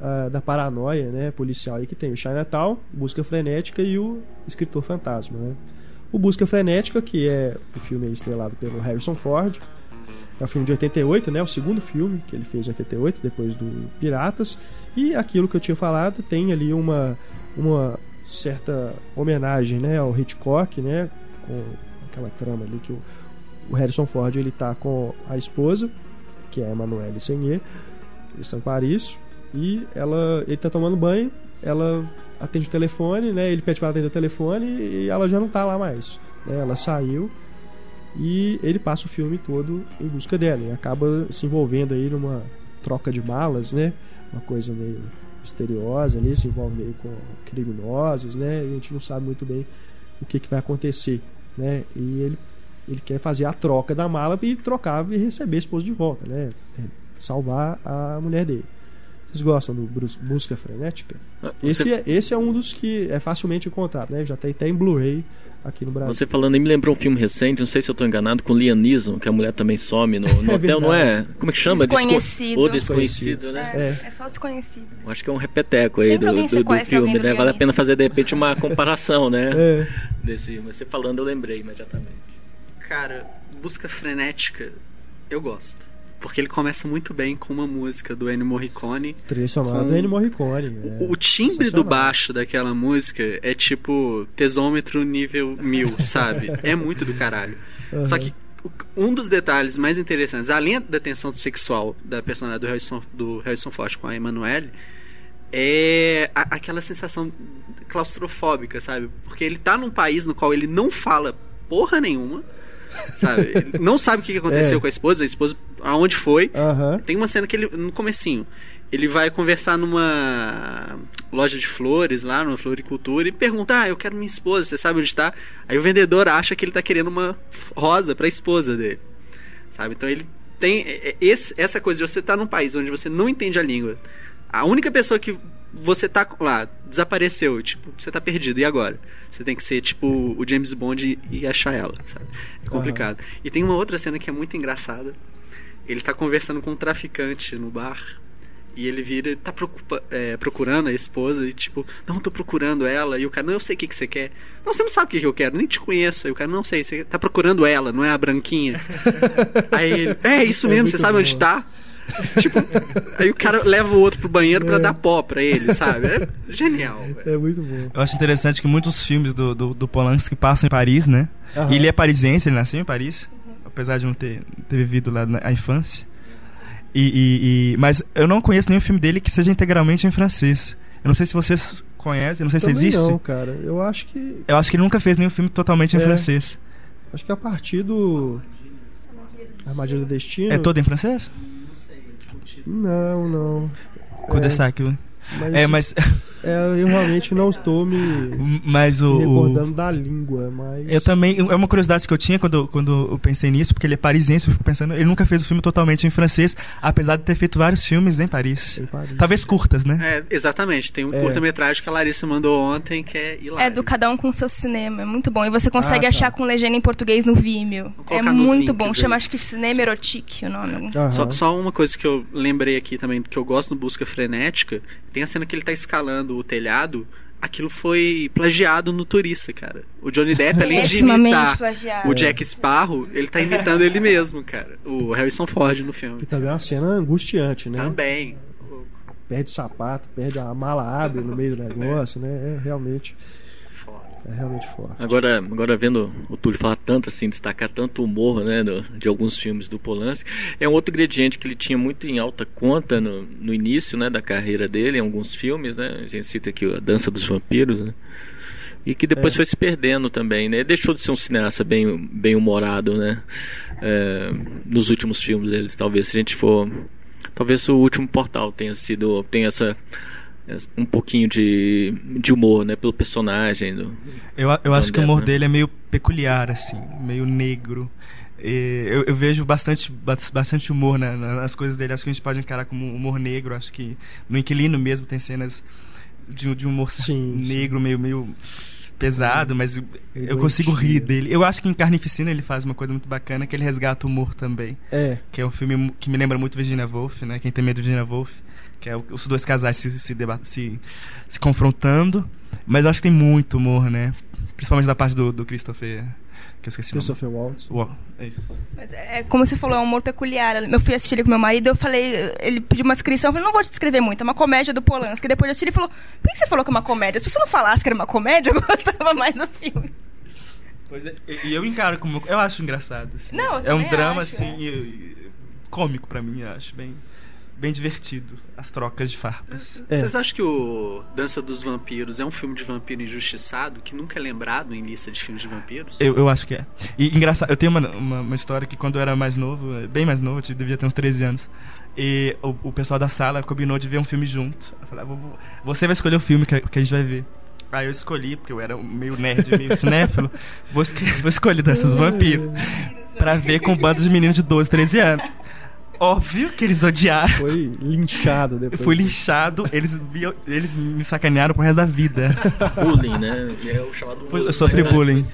uh, da paranoia, né? Policial aí que tem o Chinatown, Busca Frenética e o Escritor Fantasma, né? O Busca Frenética, que é o filme estrelado pelo Harrison Ford, é um filme de 88, né? O segundo filme que ele fez em 88, depois do Piratas. E aquilo que eu tinha falado tem ali uma, uma certa homenagem né, ao Hitchcock, né? Com aquela trama ali que o, o Harrison Ford ele tá com a esposa, que é a Emanuele Senier. Eles estão Paris. E ela, ele tá tomando banho, ela atende o telefone, né? Ele pede para atender o telefone e ela já não tá lá mais. Né? Ela saiu e ele passa o filme todo em busca dela e acaba se envolvendo aí numa troca de malas, né? Uma coisa meio misteriosa ali, se envolve meio com criminosos, né? E a gente não sabe muito bem o que, que vai acontecer, né? E ele, ele quer fazer a troca da mala e trocar e receber a esposa de volta, né? É, salvar a mulher dele. Vocês gostam do Busca Frenética? Ah, você... Esse, é, esse é um dos que é facilmente encontrado, né? Já tem até em Blu-ray aqui no Brasil. Você falando aí me lembrou um filme recente, não sei se eu estou enganado, com Liam Neeson, que a mulher também some no, no é hotel, não é? Como é que chama? Desconhecido. Ou desconhecido, né? É, é, só desconhecido. Acho que é um repeteco aí do, do, do, filme, né? Vale a pena fazer de repente uma comparação, né? é. Desse, mas você falando eu lembrei imediatamente. Cara, busca frenética, eu gosto. Porque ele começa muito bem com uma música do Ennio Morricone. Trilha sonora do Ennio Morricone. É o timbre do baixo daquela música é tipo tesômetro nível mil, sabe? é muito do caralho. Uhum. Só que um dos detalhes mais interessantes, além da tensão sexual da personagem do Harrison, do Harrison Ford com a Emanuele, é a, aquela sensação claustrofóbica, sabe? Porque ele tá num país no qual ele não fala porra nenhuma sabe? Ele não sabe o que aconteceu é. com a esposa, a esposa aonde foi. Uhum. Tem uma cena que ele no comecinho, ele vai conversar numa loja de flores lá, numa floricultura e pergunta: "Ah, eu quero minha esposa, você sabe onde está?" Aí o vendedor acha que ele está querendo uma rosa para a esposa dele. Sabe? Então ele tem é, é, esse, essa coisa de você estar tá num país onde você não entende a língua. A única pessoa que você tá lá, desapareceu, tipo, você tá perdido, e agora? Você tem que ser, tipo, o James Bond e, e achar ela, sabe? É complicado. Uhum. E tem uma outra cena que é muito engraçada. Ele tá conversando com um traficante no bar. E ele vira, tá preocupa, é, procurando a esposa e tipo, não, tô procurando ela. E o cara, não, eu sei o que, que você quer. Não, você não sabe o que, que eu quero, nem te conheço. Aí o cara, não sei, você tá procurando ela, não é a branquinha. Aí ele, é isso é mesmo, você sabe bom. onde tá? tipo, aí o cara leva o outro pro banheiro pra é. dar pó pra ele, sabe? É genial. Véio. É muito bom. Eu acho interessante que muitos filmes do, do, do Polanski passam em Paris, né? Uhum. E ele é parisiense, ele nasceu em Paris, apesar de não ter, ter vivido lá na infância. E, e, e, mas eu não conheço nenhum filme dele que seja integralmente em francês. Eu não sei se vocês conhecem, não sei Também se existe. Não, cara. Eu acho que. Eu acho que ele nunca fez nenhum filme totalmente é, em francês. Acho que a partir do. Armadilha do Destino. É todo em francês? Não, não. Cul-de-sac, é, mas... É, mas é, eu realmente não estou me, mas o, recordando o... da língua, mas... Eu também... É uma curiosidade que eu tinha quando, quando eu pensei nisso, porque ele é parisiense, eu fico pensando... Ele nunca fez o filme totalmente em francês, apesar de ter feito vários filmes em Paris. Em Paris. Talvez curtas, né? É, exatamente. Tem um é. curta-metragem que a Larissa mandou ontem, que é hilário. É do Cada Um com Seu Cinema. É muito bom. E você consegue ah, tá. achar com legenda em português no Vimeo. É muito bom. Aí. Chama, acho que Cinema Erotique o nome. Só, só uma coisa que eu lembrei aqui também, que eu gosto no Busca Frenética, tem a cena que ele tá escalando o telhado, aquilo foi plagiado no Turista, cara. O Johnny Depp, além de imitar plagiado. o Jack Sparrow, ele tá imitando ele mesmo, cara. O Harrison Ford no filme. E também é uma cena angustiante, né? Também. Perde o sapato, perde a mala abre no meio do negócio, né? É realmente é realmente forte. Agora, agora vendo o Túlio falar tanto assim, destacar tanto o humor né, do, de alguns filmes do Polanski, é um outro ingrediente que ele tinha muito em alta conta no, no início né, da carreira dele, em alguns filmes, né? A gente cita aqui a Dança dos Vampiros, né? E que depois é. foi se perdendo também, né? Deixou de ser um cineasta bem, bem humorado, né? É, nos últimos filmes deles, talvez se a gente for... Talvez o último portal tenha sido... tenha essa um pouquinho de, de humor, né? Pelo personagem. Do eu eu acho que o humor né? dele é meio peculiar, assim, meio negro. Eu, eu, vejo bastante, bastante humor né, nas coisas dele. Acho que a gente pode encarar como humor negro. Acho que no Inquilino mesmo tem cenas de, de humor sim, negro, sim. meio, meio pesado, mas eu, eu consigo rir dele. Eu acho que em Carnificina ele faz uma coisa muito bacana, que ele resgata o humor também. É. Que é um filme que me lembra muito Virginia Woolf, né? Quem tem medo de Virginia Woolf que é os dois casais se, se, se, se confrontando. Mas eu acho que tem muito humor, né? Principalmente da parte do, do Christopher. Que eu esqueci Christopher Waltz. Uau, é isso. Mas é, como você falou, é um humor peculiar. Eu fui assistir ele com meu marido, eu falei, ele pediu uma descrição, eu falei, não vou te descrever muito, é uma comédia do Polanski. Depois eu assisti ele falou, por que você falou que é uma comédia? Se você não falasse que era uma comédia, eu gostava mais do filme. Pois é, e eu encaro como. Eu acho engraçado. Assim. Não, é um drama, acho, assim, é. cômico pra mim, eu acho bem bem divertido as trocas de farpas. É. Vocês acham que o Dança dos Vampiros é um filme de vampiro injustiçado que nunca é lembrado em lista de filmes de vampiros? Eu, eu acho que é. E engraçado, eu tenho uma, uma, uma, história que quando eu era mais novo, bem mais novo, eu devia ter uns 13 anos. E o, o pessoal da sala combinou de ver um filme junto. Eu falei, ah, você vai escolher o filme que, que a gente vai ver. Aí eu escolhi, porque eu era meio nerd, meio cinéfilo, vou, vou escolher Danças dos Vampiros. Pra ver com um bando de meninos de 12, 13 anos. Óbvio que eles odiaram. Foi linchado depois. Fui linchado, eles, eles me sacanearam pro resto da vida. bullying, né? É o chamado bullying. Eu sofri né? bullying.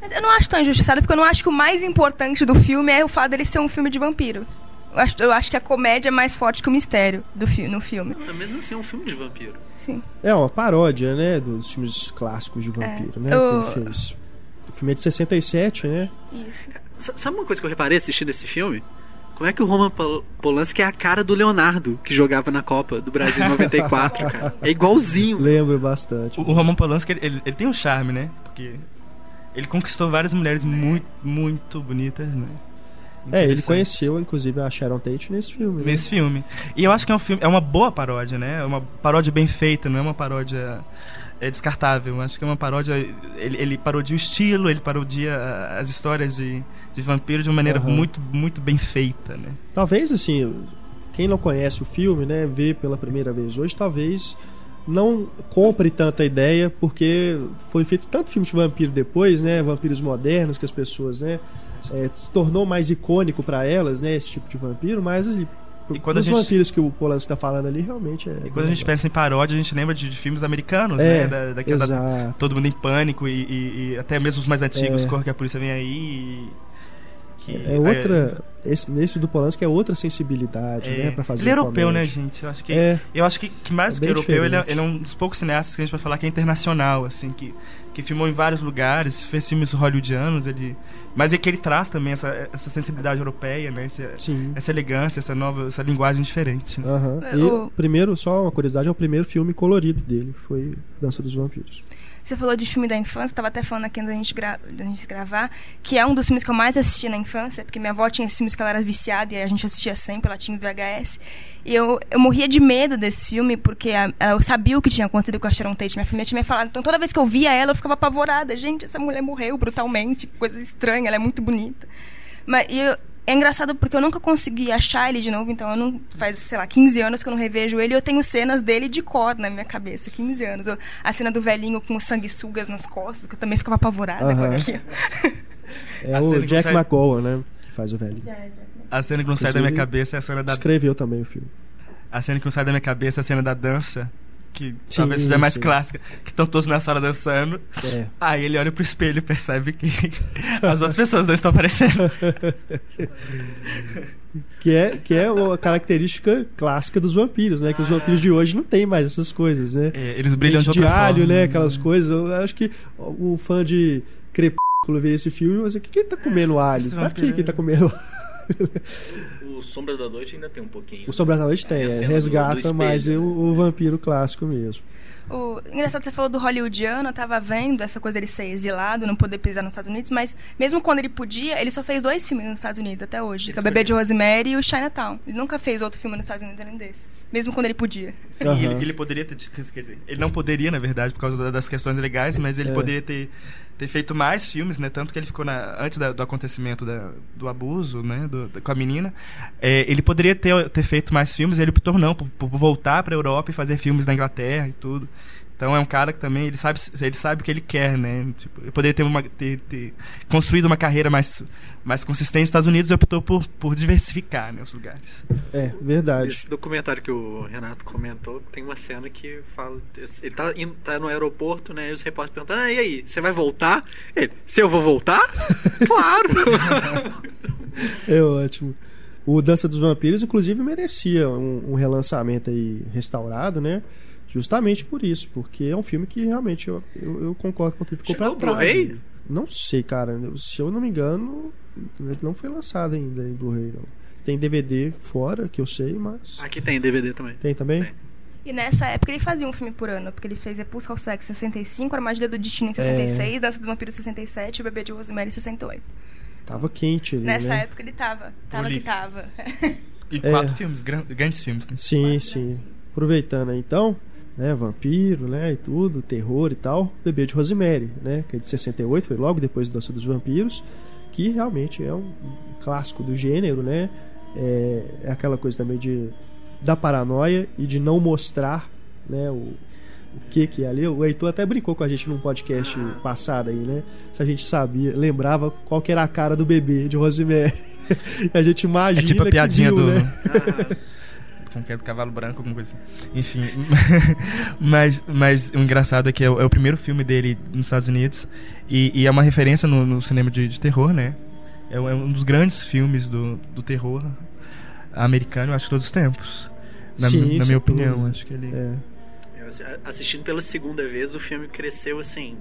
Mas eu não acho tão injustiçado, porque eu não acho que o mais importante do filme é o fato dele ser um filme de vampiro. Eu acho, eu acho que a comédia é mais forte que o mistério do fi no filme. Não, mesmo assim é um filme de vampiro. Sim. É uma paródia, né, dos filmes clássicos de vampiro, é. né, eu... que ele fez. O filme é de 67, né? Isso. Sabe uma coisa que eu reparei assistindo esse filme? Como é que o Roman Polanski é a cara do Leonardo, que jogava na Copa do Brasil em 94, cara? É igualzinho. Lembro bastante. O, o Roman Polanski, ele, ele, ele, tem um charme, né? Porque ele conquistou várias mulheres muito, muito bonitas, né? É, ele conheceu, inclusive, a Sharon Tate nesse filme. Né? Nesse filme. E eu acho que é um filme, é uma boa paródia, né? É uma paródia bem feita, não é uma paródia é descartável. Acho que é uma paródia. Ele, ele parodia o estilo, ele parodia as histórias de, de vampiro de uma maneira uhum. muito, muito bem feita, né? Talvez, assim, quem não conhece o filme, né, vê pela primeira vez hoje, talvez não compre tanta ideia, porque foi feito tanto filme de vampiro depois, né, vampiros modernos que as pessoas, né, é, se tornou mais icônico para elas, né, esse tipo de vampiro, mas assim, e quando Os gente... vampiros que o Polanski está falando ali realmente é. E quando a gente pensa em paródia, a gente lembra de, de filmes americanos, é, né? Da, daquela, da, todo mundo em pânico e, e, e, até mesmo os mais antigos, é. Corre que a polícia vem aí. que é outra é, esse nesse do Polanski é outra sensibilidade, é, né, para fazer. Ele é europeu, né, gente? Eu acho que é, eu acho que, que mais do que europeu, ele é, ele é, um dos poucos cineastas que a gente vai falar que é internacional, assim, que que filmou em vários lugares, fez filmes hollywoodianos, ele mas é que ele traz também essa, essa sensibilidade europeia, né? Essa, Sim. essa elegância, essa nova, essa linguagem diferente. Né? Uhum. E o primeiro, só uma curiosidade, é o primeiro filme colorido dele, foi Dança dos Vampiros. Você falou de filme da infância, estava até falando aqui antes da gente, gra gente gravar, que é um dos filmes que eu mais assisti na infância, porque minha avó tinha esses filmes que ela era viciada e a gente assistia sempre, ela tinha VHS. E eu, eu morria de medo desse filme, porque a, a, eu sabia o que tinha acontecido com a Sharon Tate. Minha família tinha me falado. Então toda vez que eu via ela, eu ficava apavorada. Gente, essa mulher morreu brutalmente, coisa estranha, ela é muito bonita. Mas e eu, é engraçado porque eu nunca consegui achar ele de novo, então eu não faz, sei lá, 15 anos que eu não revejo ele, e eu tenho cenas dele de cor na minha cabeça, 15 anos. Eu, a cena do velhinho com sanguessugas nas costas, que eu também ficava apavorada com aquilo. É a o Jack sai... McGowan, né, que faz o velhinho. A cena que não sai da minha cabeça é a cena da Escreveu também o filme. A cena que não sai da minha cabeça é a cena da dança que sim, talvez seja mais sim. clássica, que estão todos na sala dançando. É. Aí ele olha pro espelho e percebe que as outras pessoas não estão aparecendo. que é, que é a característica clássica dos vampiros, né? Que os vampiros de hoje não tem mais essas coisas, né? É, eles brilham de, de alho, forma, né? Aquelas coisas. Eu acho que o fã de Crepúsculo vê esse filme, mas o que, que ele tá comendo alho? Pra que ele tá comendo o Sombras da Noite ainda tem um pouquinho. O Sombras da Noite tem, é, resgata, do, do mas o, o vampiro clássico mesmo. O, engraçado, você falou do hollywoodiano, eu tava vendo essa coisa dele ser exilado, não poder pisar nos Estados Unidos, mas mesmo quando ele podia, ele só fez dois filmes nos Estados Unidos até hoje, que é o Bebê de Rosemary e o Chinatown. Ele nunca fez outro filme nos Estados Unidos além desses, mesmo quando ele podia. Sim, uhum. ele, ele, poderia ter, quer dizer, ele não poderia, na verdade, por causa das questões legais, mas ele é. poderia ter ter feito mais filmes, né? Tanto que ele ficou na, antes da, do acontecimento da, do abuso, né? Do, da, com a menina. É, ele poderia ter, ter feito mais filmes, ele optou não, por, por voltar para a Europa e fazer filmes na Inglaterra e tudo. Então é um cara que também ele sabe, ele sabe o que ele quer, né? Tipo, ele poderia ter, uma, ter, ter, construído uma carreira mais, mais consistente nos Estados Unidos e optou por, por diversificar né, os lugares. É, verdade. Esse documentário que o Renato comentou, tem uma cena que fala. Ele tá, indo, tá no aeroporto, né? E os repórteres perguntando: ah, e aí, você vai voltar? Ele, se eu vou voltar? claro! é ótimo. O Dança dos Vampiros, inclusive, merecia um, um relançamento aí restaurado, né? Justamente por isso, porque é um filme que realmente eu, eu, eu concordo com ele. Ficou Chegou pra trás. Blu-ray? Não sei, cara. Se eu não me engano, ele não foi lançado ainda em Blu-ray, não. Tem DVD fora, que eu sei, mas. Aqui tem DVD também. Tem também? Tem. E nessa época ele fazia um filme por ano, porque ele fez Repulsa ao Sexo em 65, Armadilha do Destino em 66, é... Dança dos Vampiros em 67 e O Bebê de Rosemary em 68. Tava quente ali, Nessa né? época ele tava. Tava que tava. E quatro é... filmes, grandes filmes, né? Sim, quatro sim. Aproveitando aí, então, né, vampiro, né, e tudo, terror e tal, Bebê de Rosemary, né, que é de 68, foi logo depois do Dança dos Vampiros, que realmente é um clássico do gênero, né, é, é aquela coisa também de da paranoia e de não mostrar, né, o, o que que é ali. O Heitor até brincou com a gente num podcast passado aí, né, se a gente sabia, lembrava qual que era a cara do bebê de Rosemary. a gente imagina é tipo a piadinha viu, do... né? com que é do cavalo branco, alguma coisa assim. Enfim. mas, mas o engraçado é que é o, é o, primeiro filme dele nos Estados Unidos. E, e é uma referência no, no cinema de, de, terror, né? É, é, um dos grandes filmes do, do terror americano, acho que todos os tempos. Na, Sim, na minha opinião, acho que ele. É. Assistindo pela segunda vez, o filme cresceu assim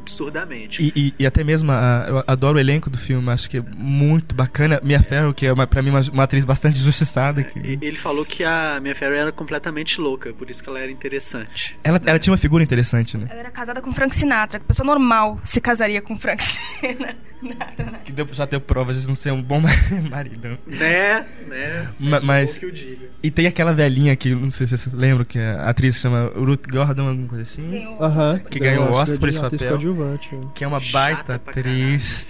absurdamente. E, e, e, até mesmo, a, eu adoro o elenco do filme, acho que é muito bacana. Mia Farrow, que é uma, pra mim uma, uma atriz bastante injustiçada. Que... Ele falou que a Mia Farrow era completamente louca, por isso que ela era interessante. Ela, ela tinha uma figura interessante, né? Ela era casada com Frank Sinatra, que pessoa normal se casaria com Frank Sinatra. Que deu, já deu provas de não ser um bom marido. Né, né. Ma, mas. que eu diga. E tem aquela velhinha que, não sei se vocês lembram, que a atriz chama Ruth Gordon, alguma coisa assim. Aham. Que ganhou o Oscar por esse papel. Que é uma baita atriz.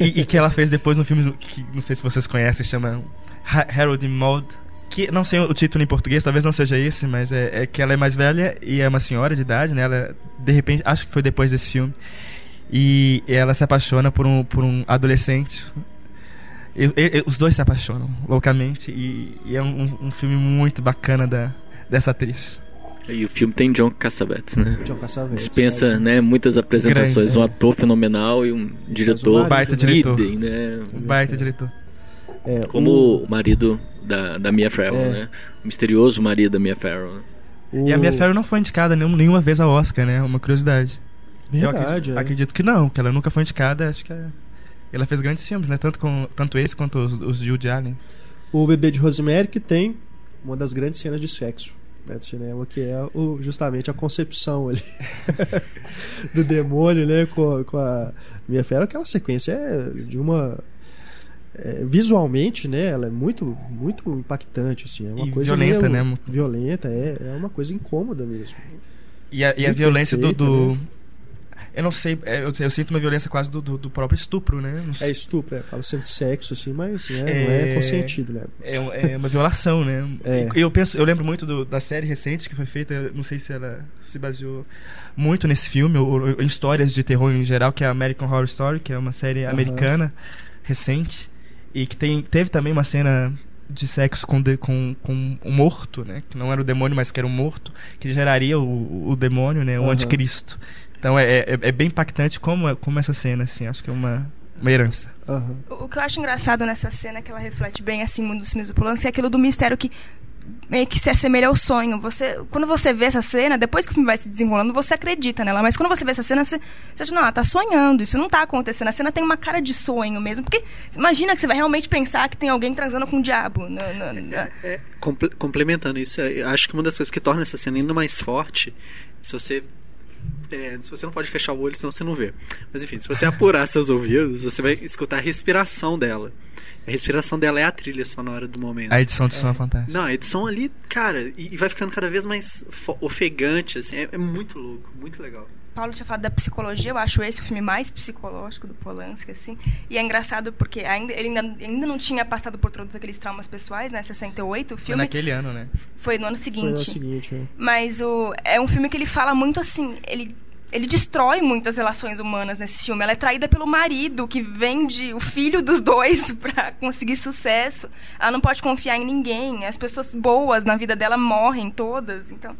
e, e, que ela fez depois no filme que não sei se vocês conhecem, chama Harold Mode que não sei o título em português, talvez não seja esse, mas é, é, que ela é mais velha e é uma senhora de idade, né? Ela, de repente, acho que foi depois desse filme. E ela se apaixona por um, por um adolescente. E, e, os dois se apaixonam loucamente. E, e é um, um, filme muito bacana da, dessa atriz. E o filme tem John Cassavetes, né? John Cassavetes. Dispensa, né, muitas apresentações. Grande, um ator fenomenal e um diretor um baita diretor. idem, né? Um baita diretor. É, Como o, o marido da, da Mia Farrow, É. né? O misterioso marido da Mia Farrow. né? o- E a Mia Farrow não foi indicada nenhum- nenhuma vez ao Oscar, né? Uma curiosidade. Eu Verdade, acredito, é. acredito que não, que ela nunca foi indicada. Acho que é- ela fez grandes filmes, né? Tanto, com, tanto esse quanto os, os de Woody Allen. O Bebê de Rosemary que tem uma das grandes cenas de sexo né, do cinema, que é o, justamente a concepção ali do demônio, né, com, com a Mia Farrow. Aquela sequência é de uma é, visualmente, né, ela é muito muito impactante assim, é uma E coisa violenta, meio- né? Violenta, é, é uma coisa incômoda mesmo. E a, e a violência do. perfeita, do- né? Eu não sei, é, eu, eu sinto uma violência quase do, do, do próprio estupro, né? É estupro, é, fala sempre de sexo assim, mas né, não É- é consentido, né? É, é uma violação, né? É. Eu penso, eu lembro muito do- da série recente que foi feita, não sei se ela se baseou muito nesse filme ou, ou em histórias de terror em geral, que é a American Horror Story, que é uma série Aham. americana recente e que tem, teve também uma cena de sexo com, de- com, com um morto, né? Que não era o demônio, mas que era um morto, que geraria o, o demônio, né? O Aham. anticristo. Então é, é, é bem impactante como, como essa cena, assim, acho que é uma, uma herança. Aham. O o que eu acho engraçado nessa cena, que ela reflete bem assim um dos filmes do Polanski, é aquilo do mistério que meio que se assemelha ao sonho. Você, quando você vê essa cena, depois que o filme vai se desenrolando, você acredita nela. Mas quando você vê essa cena, você, você acha, não, ela tá sonhando, isso não tá acontecendo. A cena tem uma cara de sonho mesmo. Porque imagina que você vai realmente pensar que tem alguém transando com o diabo. na- na- na- É, comple- complementando isso, acho que uma das coisas que torna essa cena ainda mais forte, se você. É, se você não pode fechar o olho, senão você não vê. Mas enfim, se você apurar seus ouvidos, você vai escutar a respiração dela. A respiração dela é a trilha sonora do momento. A edição de som é fantástica. Não, a edição ali, cara, e, e vai ficando cada vez mais ofegante, assim, é, é muito louco, muito legal. Paulo tinha falado da psicologia, eu acho esse o filme mais psicológico do Polanski, assim. E é engraçado porque ainda, ele ainda, ainda não tinha passado por todos aqueles traumas pessoais, né? 68, o Foi filme naquele ano, né? foi no ano Foi seguinte. o seguinte, é. Mas o, é um filme que ele fala muito assim, ele ele destrói muitas relações humanas nesse filme. Ela é traída pelo marido, que vende o filho dos dois pra conseguir sucesso. Ela não pode confiar em ninguém. As pessoas boas na vida dela morrem todas. Então,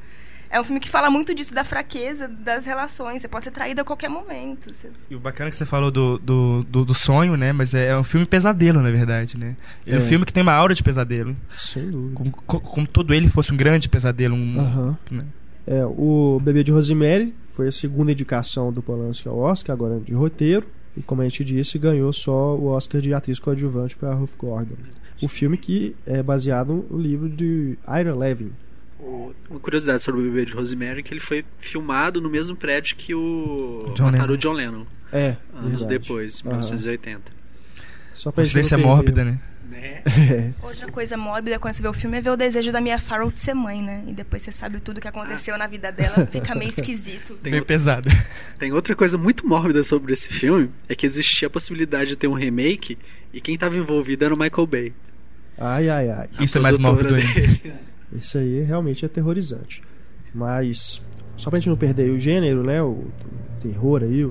é um filme que fala muito disso, da fraqueza das relações. Você pode ser traída a qualquer momento. Você- E o bacana é que você falou do, do, do, do sonho, né? Mas é um filme pesadelo, na verdade, né? É, É. um filme que tem uma aura de pesadelo. sem dúvida. Como, co- como todo ele fosse um grande pesadelo. Um, né? É, o Bebê de Rosemary foi a segunda indicação do Polanski ao Oscar, agora de roteiro. E como a gente disse, ganhou só o Oscar de atriz coadjuvante para Ruth Gordon. O filme que é baseado no livro de Ira Levin. Uma curiosidade sobre o bebê de Rosemary é que ele foi filmado no mesmo prédio que o John mataram Lennon. o John Lennon, É, anos verdade. depois, Aham. 1980. Só pra gente não Coincidência perder- mórbida, né? Né? É, Outra coisa mórbida quando você vê o filme é ver o desejo da Mia Farrow de ser mãe, né? E depois você sabe tudo que aconteceu na vida dela, fica meio esquisito. Tem, Bem pesado. tem outra coisa muito mórbida sobre esse filme, é que existia a possibilidade de ter um remake e quem estava envolvido era o Michael Bay. Ai, ai, ai. a Isso é mais mórbido ainda. Isso aí realmente é aterrorizante. Mas, só pra gente não perder o gênero, né? O, o terror aí,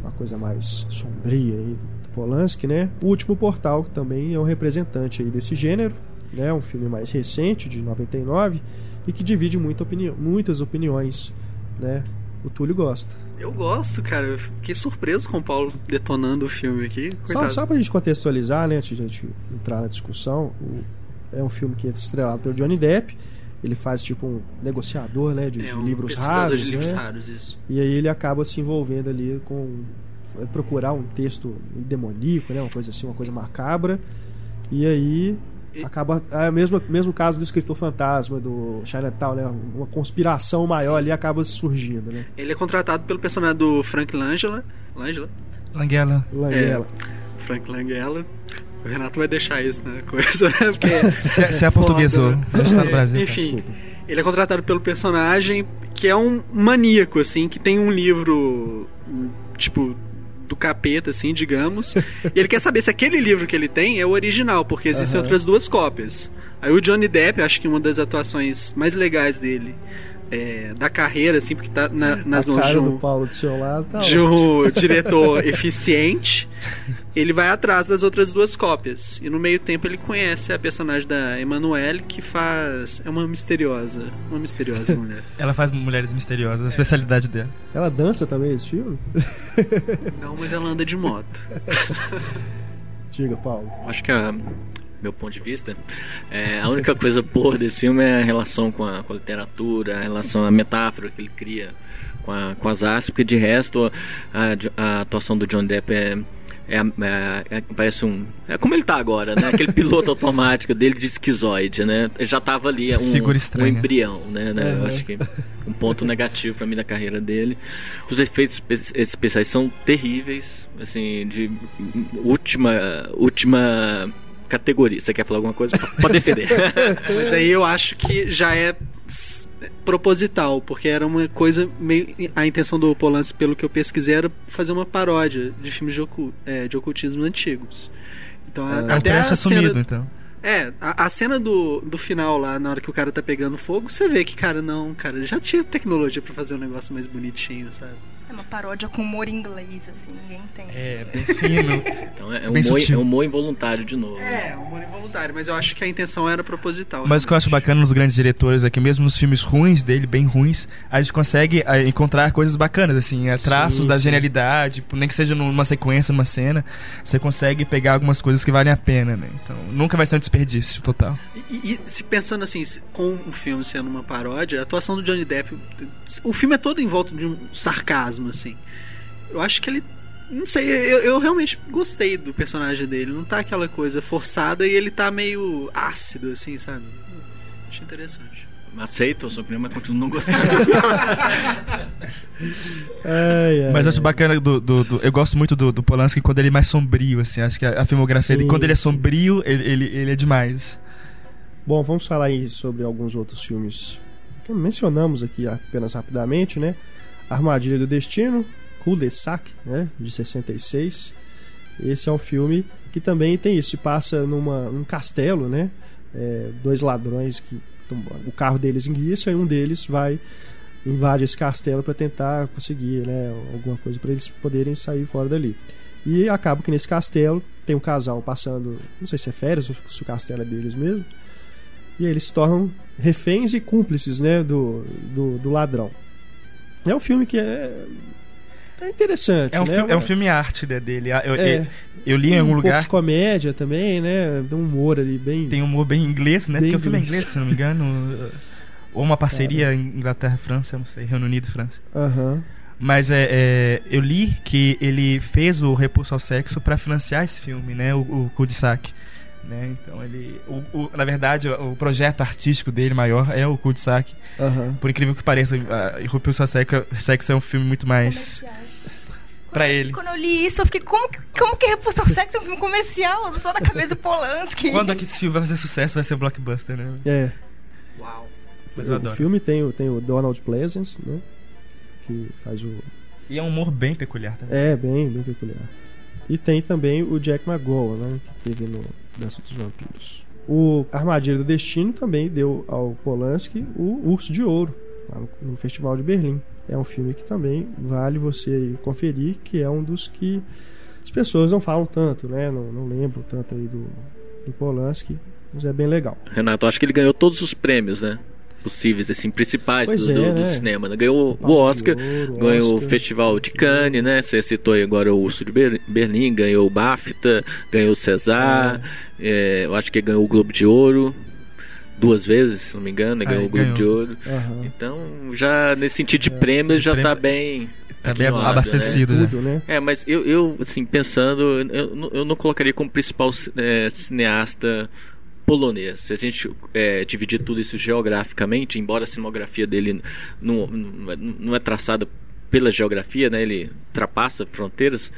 uma coisa mais sombria aí do Polanski, né? O Último Portal, que também é um representante aí desse gênero, né? Um filme mais recente, de 99, e que divide muita opini muitas opiniões, né? O Túlio gosta. Eu gosto, cara. Eu fiquei surpreso com o Paulo detonando o filme aqui. Só, só pra gente contextualizar, né? Antes de a gente entrar na discussão, o- é um filme que é estrelado pelo Johnny Depp. Ele faz tipo um negociador, né? De, é de livros raros, de livros né? raros, isso. E aí ele acaba se envolvendo ali com é, procurar um texto demoníaco, né? Uma coisa assim, uma coisa macabra. E aí E- acaba é o mesmo mesmo caso do escritor fantasma do Chinatown, né? Uma conspiração maior ali acaba surgindo, né? Ele é contratado pelo personagem do Frank Langella. Langella? Langella. Langella. Frank Langella. O Renato vai deixar isso na coisa, né? Porque Se, se é portuguesou, a gente tá no Brasil. Enfim, Desculpa. ele é contratado pelo personagem que é um maníaco, assim, que tem um livro, tipo, do capeta, assim, digamos. e ele quer saber se aquele livro que ele tem é o original, porque existem Aham. outras duas cópias. Aí o Johnny Depp, acho que uma das atuações mais legais dele é, da carreira, assim, porque tá na, nas a mãos cara de um, do Paulo do seu lado tá de um diretor eficiente, ele vai atrás das outras duas cópias. E no meio tempo ele conhece a personagem da Emanuele, que faz. É uma misteriosa. Uma misteriosa mulher. Ela faz mulheres misteriosas, a especialidade dela. Ela dança também esse filme? Não, mas ela anda de moto. Diga, Paulo. Acho que a meu ponto de vista, é, a única coisa boa desse filme é a relação com a, com a literatura, a relação, a metáfora que ele cria com, a, com as artes, porque de resto a, a atuação do John Depp é, é, é, é, parece um. É como ele tá agora, né? Aquele piloto automático dele de esquizoide, né? Já tava ali um, Figura um estranha. embrião, né? né? Eu acho que um ponto negativo para mim da carreira dele. Os efeitos espe- especiais são terríveis, assim, de última última categoria. Você quer falar alguma coisa? Pode defender. Mas aí eu acho que já é proposital, porque era uma coisa meio. A intenção do Polanski, pelo que eu pesquisei, era fazer uma paródia de filmes de, ocu, é, de ocultismo antigos. Então, a- É um até a trash assumido, cena, então. É, a, a cena do, do final lá, na hora que o cara tá pegando fogo, você vê que, cara, não, cara, já tinha tecnologia pra fazer um negócio mais bonitinho, sabe? É uma paródia com humor inglês, assim, ninguém tem. É, bem fino. Então é um, Bem humor, é um humor involuntário de novo. né? É, humor involuntário, mas eu acho que a intenção era proposital. Mas o que eu acho bacana nos grandes diretores é que mesmo nos filmes ruins dele, bem ruins, a gente consegue ah, encontrar coisas bacanas, assim, eh, traços Sim, da sim. genialidade, tipo, nem que seja numa sequência, numa cena, você consegue pegar algumas coisas que valem a pena, né? Então, nunca vai ser um desperdício total. E, e se pensando assim, com o filme sendo uma paródia, a atuação do Johnny Depp, o filme é todo em volta de um sarcasmo, assim. Eu acho que ele. Não sei, eu, eu realmente gostei do personagem dele. Não tá aquela coisa forçada e ele tá meio ácido, assim, sabe? Acho interessante. Aceito a sua opinião, mas continuo não gostando. Ai, ai, Mas eu acho bacana do, do- do- Eu gosto muito do, do Polanski quando ele é mais sombrio, assim. Acho que a, a filmografia dele, quando ele é sombrio, ele, ele, ele é demais. Bom, vamos falar aí sobre alguns outros filmes que mencionamos aqui apenas rapidamente, né? Armadilha do Destino, Cul-de-sac, né? De 66. Esse é um filme que também tem isso, passa numa, num castelo, né? É, dois ladrões que o carro deles enguiça e um deles vai invade esse castelo para tentar conseguir, né? Alguma coisa para eles poderem sair fora dali. E acaba que nesse castelo tem um casal passando, não sei se é férias ou se o castelo é deles mesmo. E eles se tornam reféns e cúmplices, né, do, do, do ladrão. É um filme que é, é interessante, É um, né? fi- é um filme arte né, dele. Eu, É, eu, li em um algum pouco lugar. de comédia também, né? Tem um humor ali bem. Tem um humor bem inglês, né? Bem Porque o filme é inglês. se não me engano. Ou uma parceria Inglaterra-França, não sei, Reino Unido-França. Aham. Mas é, é, eu li que ele fez o Repulso ao Sexo para financiar esse filme, né? O, o Cul-de-sac. Né? Então ele. O, o- na verdade, o, o projeto artístico dele maior é o Cul-de-sac. Aham. Por incrível que pareça, a- Repulso ao Sexo, é um filme muito mais. Pra ele. Quando eu li isso, eu fiquei, como, que- como que Repulsão Sexo é um filme comercial? Só na cabeça do Polanski. Quando é que esse filme vai fazer sucesso, vai ser um blockbuster, né? É. Uau. Mas eu o adoro. filme tem, o- tem o Donald Pleasence, né? Que faz o. E é um humor bem peculiar também. É, bem, bem peculiar. E tem também o Jack McGowan, né? Que teve no Dança dos Vampiros. O Armadilha do Destino também deu ao Polanski o Urso de Ouro, lá no, Festival de Berlim. É um filme que também vale você conferir, que é um dos que as pessoas não falam tanto, né? Não, não lembram tanto aí do, do Polanski, mas é bem legal. Renato, acho que ele ganhou todos os prêmios, né? Possíveis, assim, principais do, é, do- do né? cinema. né? Ganhou o Oscar, Ouro, ganhou Oscar. o Festival de Cannes, né? Você citou aí agora o Urso de Ber- Berlim, ganhou o BAFTA, ganhou o César, é, eu acho que ganhou o Globo de Ouro duas vezes, se não me engano, né? Ganhou o Globo ganhou. de Ouro. Aham. Então, já nesse sentido de prêmios, de já prêmios, tá bem. Tá bem abastecido. né? Tudo, né? É, mas eu, eu assim, pensando, eu, não- eu não colocaria como principal é, cineasta polonês. Se a gente é, dividir tudo isso geograficamente, embora a cinematografia dele não, não, é- não é traçada pela geografia, né? Ele ultrapassa fronteiras,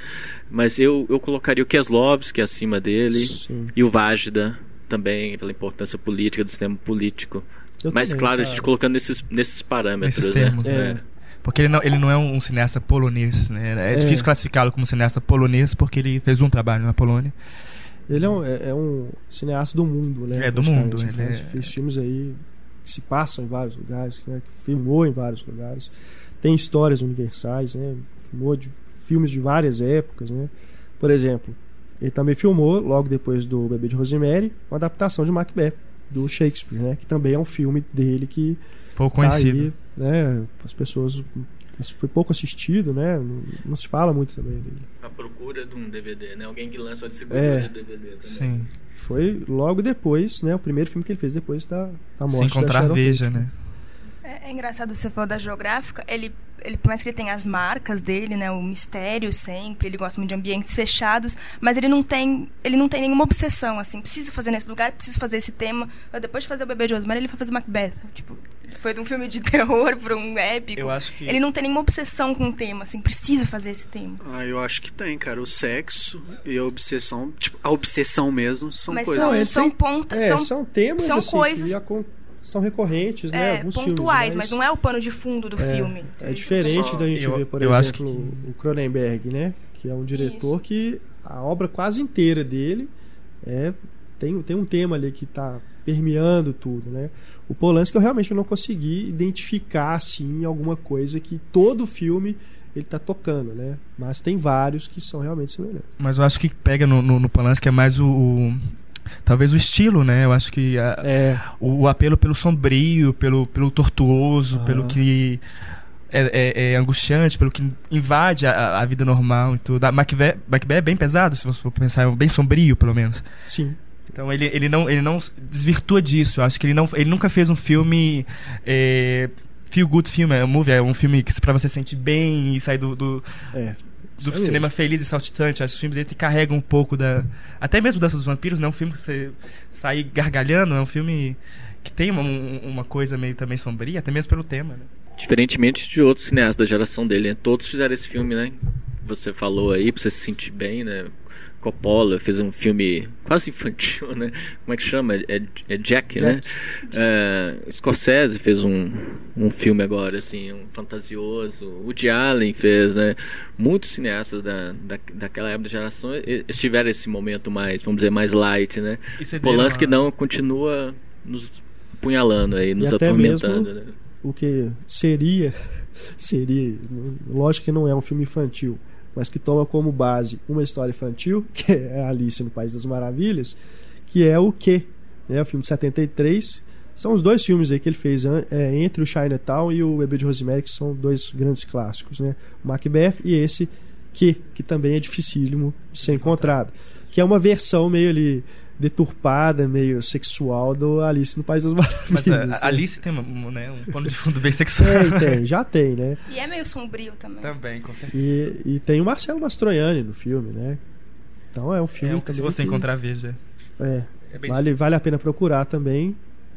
mas eu, eu colocaria o Keslovski acima dele Sim. e o Vajda também pela importância política do sistema político. Eu mas também, claro, a cara. gente colocando nesses, nesses parâmetros, Nesses né? termos. É. Porque ele não, ele não é um cineasta polonês, né? É, É. difícil classificá-lo como cineasta polonês porque ele fez um trabalho na Polônia. Ele é um, é, é um cineasta do mundo, né? É, do mundo, ele Fez, é- fez filmes aí que se passam em vários lugares, né, que filmou em vários lugares. Tem histórias universais, né? Filmou de filmes de várias épocas, né? Por exemplo, ele também filmou, logo depois do Bebê de Rosemary, uma adaptação de Macbeth, do Shakespeare, né? Que também é um filme dele que. Pouco tá conhecido. Aí, né? As pessoas. Foi pouco assistido, né? Não, não, se fala muito também dele. A procura de um DVD, né? Alguém que lança uma distribuidora é, de DVD também. Sim. Foi logo depois, né? O primeiro filme que ele fez depois da, da morte Se encontrar da Veja, né? É, é engraçado você falar da geográfica. Ele ele, por mais que ele tenha as marcas dele, né, o mistério sempre, ele gosta muito de ambientes fechados, mas ele não tem, ele não tem nenhuma obsessão assim, preciso fazer nesse lugar, preciso fazer esse tema. Depois de fazer o Bebê de Rosemary, ele foi fazer Macbeth, tipo, foi de um filme de terror para um épico. Eu acho que... Ele não tem nenhuma obsessão com o tema, assim, precisa fazer esse tema. Ah, eu acho que tem, cara. O sexo e a obsessão, tipo, a obsessão mesmo, são Mas coisas... São, é, são pontos, é, são, são temas, são assim, coisas... que são recorrentes, né? É, Alguns pontuais, filmes, mas... mas... não é o pano de fundo do é, filme. É diferente Só... da gente eu, ver, por exemplo, que... o Cronenberg, né? Que é um diretor Isso. que a obra quase inteira dele é tem, tem um tema ali que está permeando tudo, né? O Polanski eu realmente não consegui identificar assim alguma coisa que todo filme ele está tocando, né? Mas tem vários que são realmente semelhantes. Mas eu acho que pega no, no, no Polanski é mais o, o talvez o estilo, né? Eu acho que a, é. o, o, apelo pelo sombrio, pelo, pelo tortuoso, pelo que é, é, é, angustiante, pelo que invade a, a, vida normal e tudo. A Macbeth, Macbeth é bem pesado, se você for pensar, é bem sombrio, pelo menos. Sim. Então ele, ele, não, ele não desvirtua disso. Eu acho que ele, não, ele nunca fez um filme é, feel good filme, é um movie, é um filme que para você sentir bem e sair do, do, é do é cinema feliz e saltitante. Acho que os filmes dele carregam um pouco da. Até mesmo Dança dos Vampiros não é um filme que você sai gargalhando, é um filme que tem uma, uma coisa meio também sombria, até mesmo pelo tema, né? Diferentemente de outros cineastas da geração dele, né? Todos fizeram esse filme, né? Você falou aí, pra você se sentir bem, né? Coppola fez um filme quase infantil, né? Como é que chama? É, é Jack, né? Jack. né? É, Scorsese fez um, um filme agora, assim, um fantasioso. O Woody Allen fez, né? Muitos cineastas da, da, daquela época da geração estiveram esse momento mais, vamos dizer, mais light, né? Polanski não continua nos punhalando aí, nos atormentando, né? O que seria, seria, lógico que não é um filme infantil, mas que toma como base uma história infantil, que é Alice no País das Maravilhas, que é o que? Né, o filme de 73. São os dois filmes aí que ele fez é, entre o Chinatown e o Bebê de Rosemary, que são dois grandes clássicos. Né? O Macbeth e esse que, que também é dificílimo de ser encontrado. Que é uma versão meio ali deturpada, meio sexual do Alice no País das Maravilhas. Mas a, né? Alice tem um, né, um pano de fundo bem sexual. Tem, tem, já tem, né? E é meio sombrio também. Também, com certeza. E, e tem o Marcelo Mastroianni no filme, né? Então é um filme é, Se você que, encontrar, veja. É, é vale, vale a pena procurar também.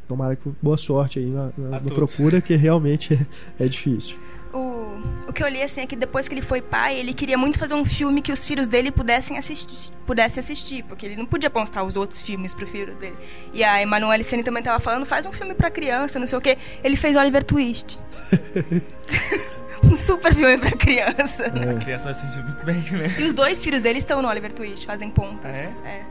Tomara que boa sorte aí na, na, na procura, que realmente é, é difícil o, o que eu li assim é que depois que ele foi pai, ele queria muito fazer um filme que os filhos dele pudessem assistir, pudessem assistir porque ele não podia postar os outros filmes pro filho dele. E a Emanuele Ceni também tava falando, faz um filme para criança, não sei o quê. Ele fez Oliver Twist. um super filme pra criança. É. A criança vai sentir muito bem, né? E os dois filhos dele estão no Oliver Twist, fazem pontas. Ah, é?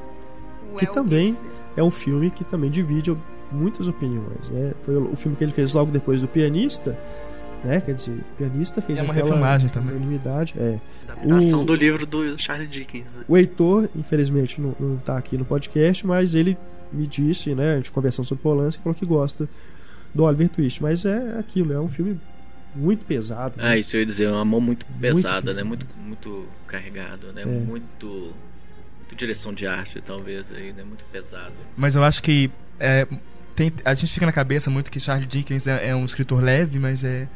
é. que também é um filme que também divide muitas opiniões. Né? Foi o filme que ele fez logo depois do Pianista né? Quer dizer, o pianista fez é uma aquela refilmagem também. unanimidade. É. Adaptação o, do livro do Charles Dickens. Né? O Heitor, infelizmente, não está aqui no podcast, mas ele me disse, né? A gente conversando sobre Polanski, falou que gosta do Oliver Twist. Mas é aquilo, é um filme muito pesado. Ah, né? isso eu ia dizer, é uma mão muito pesada, muito né? Muito, muito carregado, né? É. Muito, muito direção de arte, talvez, aí, né? Muito pesado. Mas eu acho que é, tem, a gente fica na cabeça muito que Charles Dickens é, é um escritor leve, mas é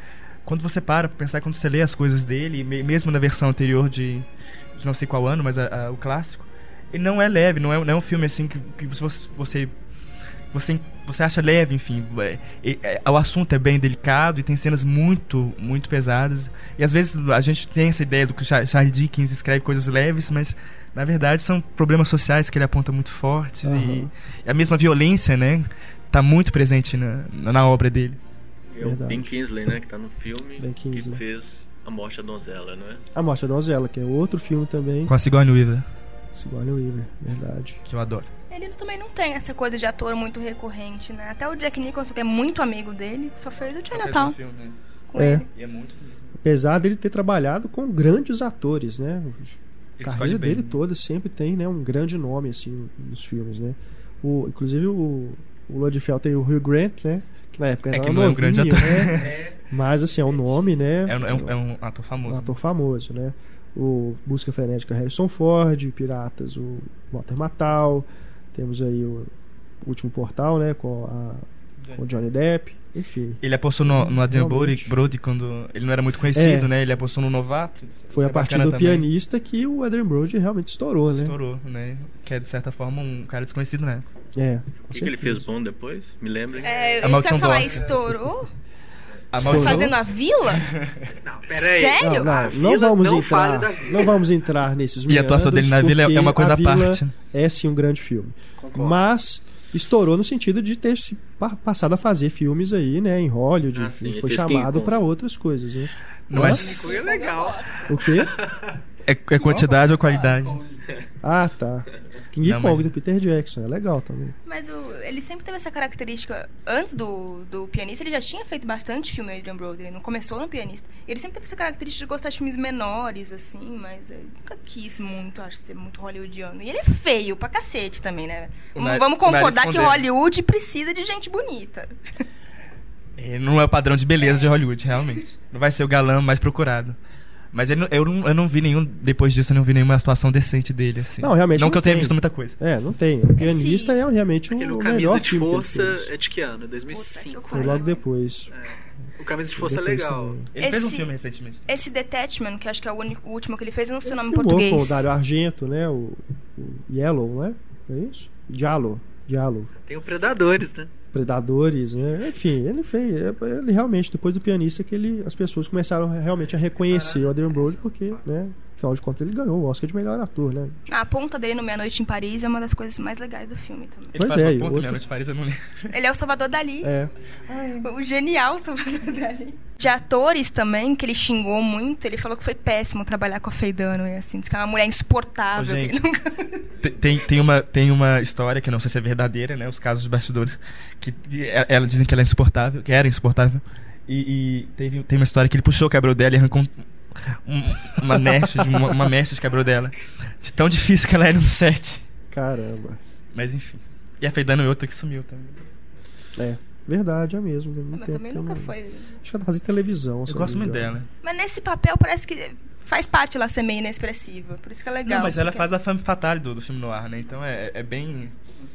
quando você para pra pensar, quando você lê as coisas dele, mesmo na versão anterior de, de não sei qual ano, mas a, a, o clássico, ele não é leve, não é, não é um filme assim que, que você, você você você acha leve, enfim, é, é, o assunto é bem delicado e tem cenas muito muito pesadas e às vezes a gente tem essa ideia do que Charles Dickens escreve coisas leves, mas na verdade são problemas sociais que ele aponta muito fortes uhum. e, e a mesma violência, né? Tá muito presente na, na obra dele. É o Ben Kingsley, né, que tá no filme, que fez A Morte da Donzela, não é? A Morte da Donzela, que é outro filme também. Com a Sigourney Weaver. Sigourney Weaver, verdade. Que eu adoro. Ele também não tem essa coisa de ator muito recorrente, né? Até o Jack Nicholson, que é muito amigo dele, só fez o Chinatown. Um filme, né? com é. ele. E é muito Apesar dele ter trabalhado com grandes atores, né? A carreira dele bem. toda sempre tem né, um grande nome assim nos filmes, né? O, inclusive o, o Ludfell tem o Hugh Grant, né? Que na época é era que não é um grande ator. Né? Mas assim, é um nome, né? É, é, um, é um ator famoso. Um ator famoso, né? O Busca Frenética Harrison Ford, Piratas, o Walter Matthau. Temos aí o Último Portal, né? Com, a, com o Johnny Depp. Enfim. Ele apostou no, no Adrian Brody, Brody quando ele não era muito conhecido, é. né? Ele apostou no novato. Foi a partir do também. pianista que o Adrian Brody realmente estourou, né? Estourou, né? Que é, de certa forma, um cara desconhecido né É. O que, que, ele fez bom depois? Me lembra? É, a Maldição do falar, estourou? A tá fazendo a vila? Não, peraí. Sério? Não, não, não vamos não entrar. Não vamos entrar nesses E a atuação dele na vila é uma coisa à parte. É sim um grande filme. Concordo. Mas estourou no sentido de ter se passado a fazer filmes aí, né, em Hollywood, ah, sim, foi chamado para outras coisas, né? Mas é legal. O quê? É, é quantidade ou qualidade? Ah, tá. King não, Kong mas... do Peter Jackson, é legal também. Mas o, ele sempre teve essa característica. Antes do, do pianista, ele já tinha feito bastante filme Adrian Brody. Ele não começou no pianista. Ele sempre teve essa característica de gostar de filmes menores, assim, mas eu nunca quis muito, acho ser muito hollywoodiano. E ele é feio pra cacete também, né? Mar... Vamos concordar que Hollywood precisa de gente bonita. Ele não é o padrão de beleza de Hollywood, realmente. Não vai ser o galã mais procurado. Mas ele, eu, não, eu não vi nenhum. Depois disso, eu não vi nenhuma atuação decente dele, assim. Não, realmente. Não, não que eu tenha visto muita coisa. É, não tem. O pianista é realmente Aquele o, o melhor de Força é de que ano? 2005. Foi logo depois. É. O Camisa de Força é legal. Também. Ele esse, fez um filme recentemente. Esse Detachment, que acho que é o, único, o último que ele fez, eu não sei o nome em português. com o Dario Argento, né? O, o Yellow, não é? É isso? Diallo. Diallo. Tem o Predadores, né? Predadores, né? enfim, ele fez, ele realmente depois do pianista que ele, as pessoas começaram realmente a reconhecer o Adrian Brody porque, né, Afinal de contas, ele ganhou o Oscar de melhor ator, né? A ponta dele no Meia Noite em Paris é uma das coisas mais legais do filme também. Ele pois é, ponta Meia Noite em Paris, eu não lembro. Ele é o Salvador Dali. É. O genial Salvador Dali. De atores também, que ele xingou muito, ele falou que foi péssimo trabalhar com a Feidano, e assim, disse que é uma mulher insuportável. Ô, gente, nunca... tem, tem, uma, tem uma história, que não sei se é verdadeira, né? Os casos dos bastidores, que ela dizem que ela é insuportável, que era insuportável. E, e teve, tem uma história que ele puxou o cabelo dela e arrancou um, uma mecha, uma, uma mecha quebrou dela. De tão difícil que ela era no set. Caramba. Mas enfim. E a Feidano é outra que sumiu também. É. Verdade, é mesmo. Mas tempo também nunca não... foi. Acho que ela fazia televisão. Eu gosto muito dela. Mas nesse papel parece que faz parte ela ser meio inexpressiva. Por isso que é legal. Não, mas ela faz a femme fatale do, do filme no ar, né? Então é, é bem.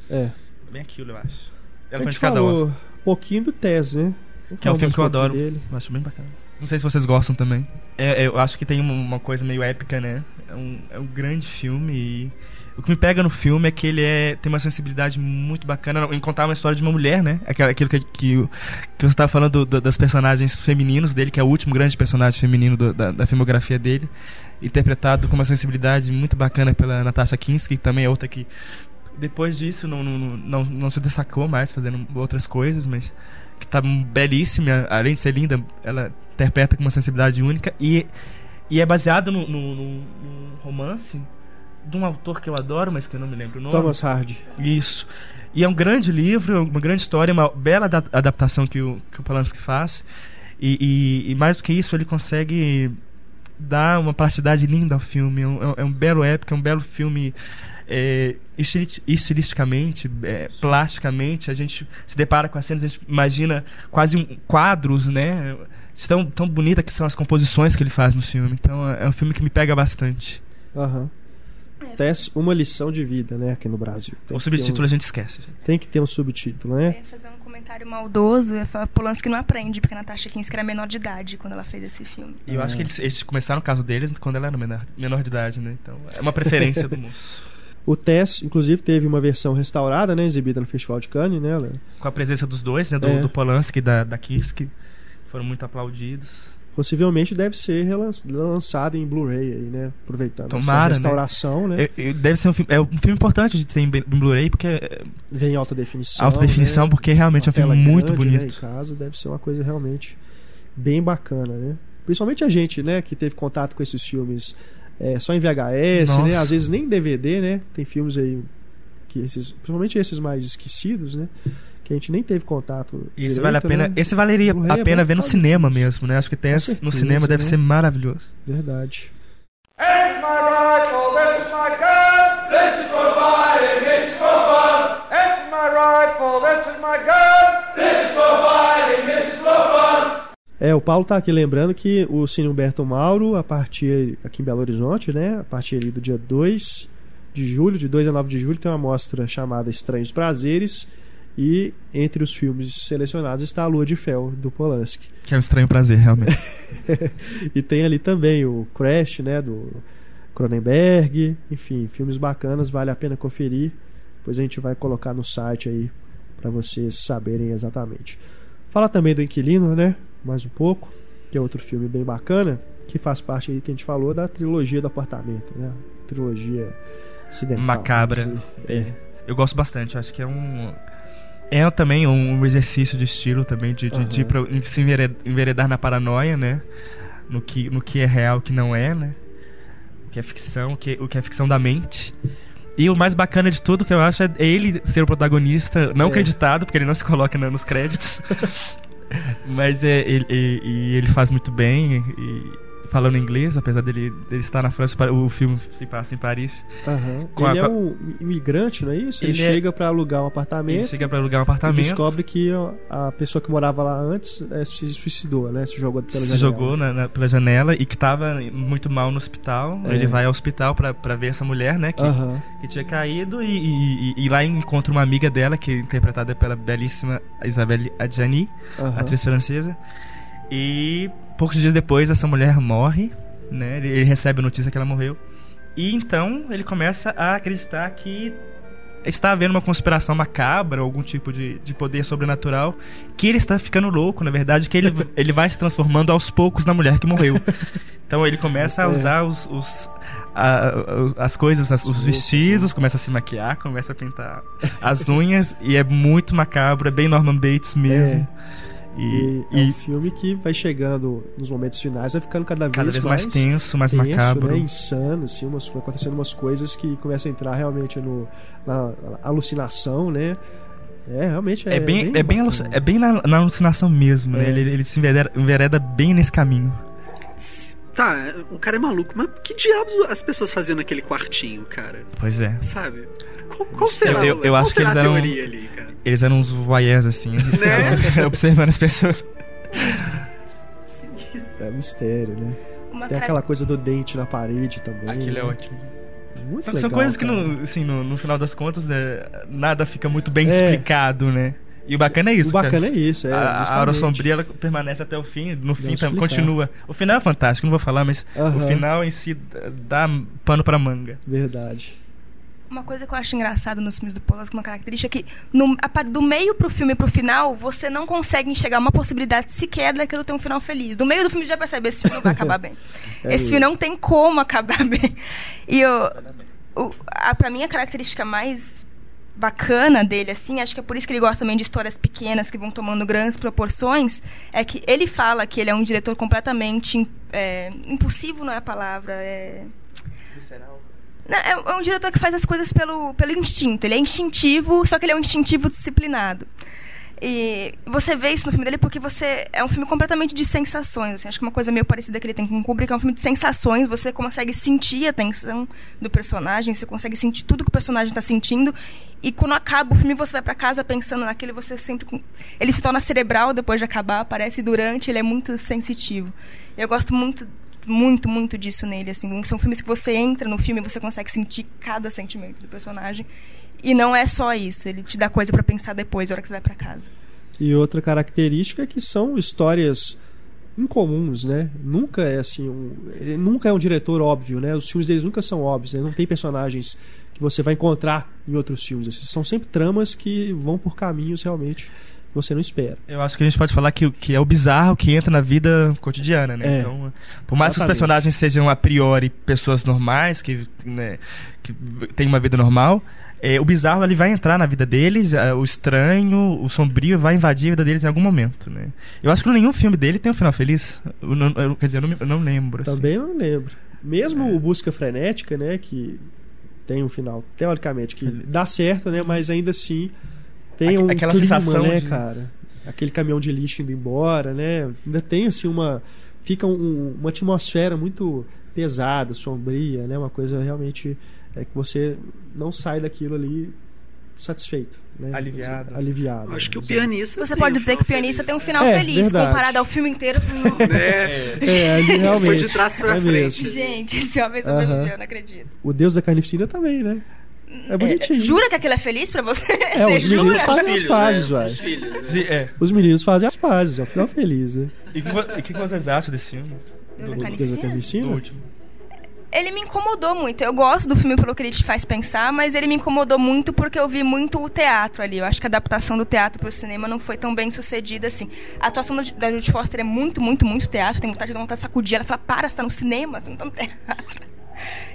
É. Bem aquilo, eu acho. Ela a gente falou um pouquinho do Tess, né? Que é um filme que eu adoro. Dele. Eu acho bem bacana. Não sei se vocês gostam também. É, eu acho que tem uma coisa meio épica, né? É um, é um grande filme e o que me pega no filme é que ele é, tem uma sensibilidade muito bacana em contar uma história de uma mulher, né? Aquilo, que, que, que você estava falando do, do, das personagens femininos dele, que é o último grande personagem feminino do, da, da filmografia dele, interpretado com uma sensibilidade muito bacana pela Natasha Kinski, que também é outra que depois disso não, não, não, não se destacou mais fazendo outras coisas, mas que está belíssima, além de ser linda, ela interpreta com uma sensibilidade única e, e é baseado no, romance de um autor que eu adoro, mas que eu não me lembro o nome. Thomas Hardy. Isso. E é um grande livro, uma grande história, uma bela adaptação que o, que o Polanski faz. E, e, e, mais do que isso, ele consegue dar uma plasticidade linda ao filme. É um, é um belo épico, é um belo filme é, estilisticamente, é, plasticamente, a gente se depara com as cenas, a gente imagina quase um, quadros, né? Tão, tão bonita que são as composições que ele faz no filme. Então é um filme que me pega bastante. Aham. Uhum. Tess, uma lição de vida, né, aqui no Brasil. Tem o subtítulo um, a gente esquece. Gente. Tem que ter um subtítulo, né? Eu ia fazer um comentário maldoso, eu ia falar Polanski não aprende, porque a Natasha Kinski era menor de idade quando ela fez esse filme. E eu acho que eles, eles começaram o caso deles quando ela era menor, menor de idade, né? Então é uma preferência do moço. O Tess, inclusive, teve uma versão restaurada, né? Exibida no Festival de Cannes, né? Com a presença dos dois, né? Do, é. do Polanski e da, da. Foram muito aplaudidos. Possivelmente deve ser lançado em Blu-ray aí, né? Aproveitando Tomara, essa né? restauração, né? né? deve ser um filme, é um filme importante de ter em Blu-ray, porque... Vem em alta definição. Alta definição, né? porque realmente é um filme muito grande, bonito. Né? Em casa deve ser uma coisa realmente bem bacana, né? Principalmente a gente, né? Que teve contato com esses filmes é, só em VHS, né? Às vezes nem DVD, né? Tem filmes aí que esses, principalmente esses mais esquecidos, né? Que a gente nem teve contato. Esse direito, vale a pena. Né? Esse valeria a pena ver no cinema mesmo, né? Acho que até no cinema deve né? ser maravilhoso. Verdade. É, o Paulo tá aqui lembrando que o Cine Humberto Mauro, a partir aqui em Belo Horizonte, né? A partir do dia 2 de julho, de 2 a 9 de julho, tem uma mostra chamada Estranhos Prazeres. E entre os filmes selecionados está A Lua de Fel, do Polanski. Que é um estranho prazer, realmente. e tem ali também o Crash, né? Do Cronenberg. Enfim, filmes bacanas, vale a pena conferir. Depois a gente vai colocar no site aí para vocês saberem exatamente. Fala também do Inquilino, né? Mais um pouco, que é outro filme bem bacana, que faz parte aí que a gente falou da trilogia do apartamento, né? Trilogia acidental. Macabra. É. Eu gosto bastante, acho que é um é também um exercício de estilo também de, de, uhum. de, pra, se enveredar na paranoia, né? No que, no que é real, o que não é, né? O que é ficção, o que, o que é ficção da mente. E o mais bacana de tudo que eu acho é ele ser o protagonista, não é. acreditado, porque ele não se coloca nos créditos. Mas é, ele, ele, ele faz muito bem. E, falando inglês, apesar dele, dele estar na França, o filme se passa em Paris. Uhum. Ele a, é um imigrante, não é isso? Ele, ele é chega é... para alugar um apartamento. Ele chega para alugar um apartamento. Descobre que a pessoa que morava lá antes é, se suicidou, né? Se jogou pela se janela. Se jogou na, na, pela janela e que estava muito mal no hospital. É. Ele vai ao hospital para ver essa mulher, né? Que, uhum. que tinha caído e, e, e, e, lá encontra uma amiga dela, que é interpretada pela belíssima Isabelle Adjani, uhum. atriz francesa. E poucos dias depois essa mulher morre, né? Ele, ele recebe a notícia que ela morreu. E então ele começa a acreditar que está havendo uma conspiração macabra, algum tipo de, de poder sobrenatural, que ele está ficando louco, na verdade, que ele, ele vai se transformando aos poucos na mulher que morreu. Então ele começa a é. usar os, os a, a, as coisas, as, os vestidos, começa a se maquiar, começa a pintar as unhas, e é muito macabro, é bem Norman Bates mesmo. É. E, e, é um filme que vai chegando nos momentos finais, vai ficando cada vez, cada vez mais, mais tenso, mais tenso, macabro. Né? Insano, assim, umas, acontecendo umas coisas que começam a entrar realmente no, na alucinação, né? É, realmente é, é bem, é bem, é bem na, na alucinação mesmo, né? é. né? Ele, ele se envereda, envereda bem nesse caminho. Tá, o cara é maluco, mas que diabos as pessoas faziam naquele quartinho, cara? Pois é. Sabe? Qual, qual será, eu, eu, eu acho que eles eram, ali, cara? Eles eram uns voyeurs, assim, né? observando as pessoas. É mistério, né? Uma Tem aquela coisa do dente na parede também. Aquilo é né? é ótimo. Muito são, legal, são coisas cara. que, no, assim, no, no, final das contas, né, nada fica muito bem é. explicado, né? E o bacana é isso. O bacana cara. é isso, é. A, a Aura Sombria ela permanece até o fim. No fim também continua. O final é fantástico, não vou falar, mas o final em si dá pano pra manga. Verdade. Uma coisa que eu acho engraçado nos filmes do Polanski, uma característica é que no, a, do meio pro filme pro final, você não consegue enxergar uma possibilidade sequer daquilo ter um final feliz. Do meio do filme já percebe, esse filme não vai acabar bem. é esse filme não tem como acabar bem. E eu, o, a, pra mim a característica mais bacana dele, assim, acho que é por isso que ele gosta também de histórias pequenas que vão tomando grandes proporções, é que ele fala que ele é um diretor completamente é, impulsivo, não é a palavra, é... Visceral. Não, é, é um diretor que faz as coisas pelo, pelo instinto. Ele é instintivo, só que ele é um instintivo disciplinado. E você vê isso no filme dele porque você é um filme completamente de sensações. Assim, acho que uma coisa meio parecida que ele tem com o Kubrick é um filme de sensações. Você consegue sentir a tensão do personagem, você consegue sentir tudo que o personagem está sentindo. E quando acaba o filme, você vai para casa pensando naquilo. Você sempre ele se torna cerebral depois de acabar. Aparece durante. Ele é muito sensitivo. Eu gosto muito muito, muito disso nele. Assim. São filmes que você entra no filme e você consegue sentir cada sentimento do personagem. E não é só isso, ele te dá coisa para pensar depois, na hora que você vai para casa. E outra característica é que são histórias incomuns, né? Nunca é assim, um, nunca é um diretor óbvio, né? Os filmes deles nunca são óbvios, né? não tem personagens que você vai encontrar em outros filmes. Esses são sempre tramas que vão por caminhos realmente você não espera. Eu acho que a gente pode falar que, que é o bizarro que entra na vida cotidiana, né? É, então, por mais Exatamente. que os personagens sejam a priori pessoas normais, que, né, que têm uma vida normal, é, o bizarro ele vai entrar na vida deles, é, o estranho, o sombrio vai invadir a vida deles em algum momento, né? Eu acho que nenhum filme dele tem um final feliz. Eu não, eu, quer dizer, eu não, eu não lembro. Também assim. não lembro. Mesmo é. o Busca Frenética, né, que tem um final, teoricamente, que dá certo, né? Mas ainda assim tem um Aquela clima, sensação né, de- cara? Aquele caminhão de lixo indo embora, né? Ainda tem, assim, uma... Fica um- uma atmosfera muito pesada, sombria, né? Uma coisa realmente é que você não sai daquilo ali satisfeito, né? Aliviado. Assim, aliviado. Acho que o pianista. Você tem pode um dizer que o pianista tem um feliz. final É, feliz, verdade. comparado ao filme inteiro. Não... É, É, realmente. Foi de trás pra é frente. mesmo. Gente, esse homem Aham. sobreviveu, eu não acredito. O Deus da Carnificina também, né? É bonitinho. Jura que aquilo é feliz pra você? É, Você os meninos jura? fazem as Filhos, pazes, né? Os filhos, né? É. Os meninos fazem as pazes, é o final feliz, né? E o que, e o que vocês acham desse filme? O Carnificina? Do Carnificina? último. Ele me incomodou muito. Eu gosto do filme pelo que ele te faz pensar, mas ele me incomodou muito porque eu vi muito o teatro ali. Eu acho que a adaptação do teatro pro cinema não foi tão bem sucedida assim. A atuação do- da Judy Foster é muito, muito, muito teatro. Tem vontade de dar vontade de sacudir. Ela fala, para, você tá no cinema, você não tá no teatro.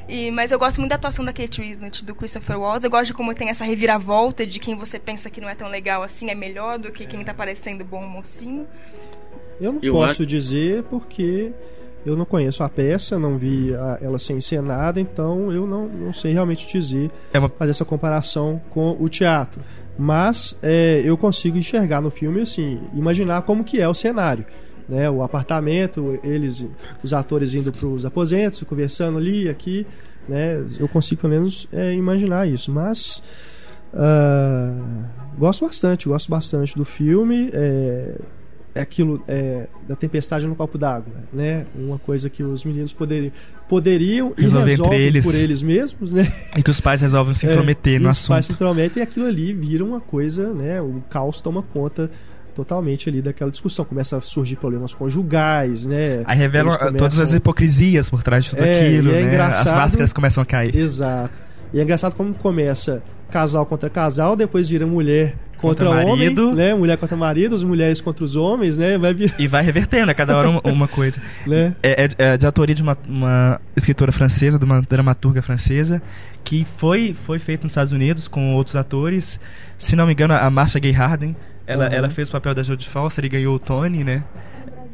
E, mas eu gosto muito da atuação da Kate Winslet, do Christopher Waltz. Eu gosto de como tem essa reviravolta de quem você pensa que não é tão legal assim é melhor do que quem tá parecendo bom mocinho. Eu não Eu posso acho- dizer porque eu não conheço a peça, não vi a- ela ser encenada, então eu não, não sei realmente dizer, É uma- fazer essa comparação com o teatro. Mas é, eu consigo enxergar no filme, assim, imaginar como que é o cenário. Né, o apartamento, eles, os atores indo para os aposentos, conversando ali, aqui, né, eu consigo pelo menos é, imaginar isso. Mas ah, gosto bastante, gosto bastante do filme. É, é aquilo é, da tempestade no copo d'água, né? Uma coisa que os meninos poderiam, poderiam e Resolver entre resolvem eles. por eles mesmos, né? E que os pais resolvem se É, intrometer e no os pais se assunto. intrometem e aquilo ali vira uma coisa, né? O caos toma conta totalmente ali daquela discussão. Começa a surgir problemas conjugais, né? Aí revelam ah, todas começam- as hipocrisias por trás de tudo É, aquilo, e é né? As engraçado- máscaras começam a cair. Exato. E é engraçado como começa casal contra casal, depois vira mulher contra, Contra homem, marido. né? Mulher contra marido, as mulheres contra os homens, né? Vai vir, E vai revertendo, a cada hora uma, uma coisa. né? É, é- é de autoria de uma, uma escritora francesa, de uma dramaturga francesa, que foi, foi feito nos Estados Unidos com outros atores. Se não me engano, a Marcia Gay Harden. Ela, Aham. ela fez o papel da Jodie Foster e ganhou o Tony, né?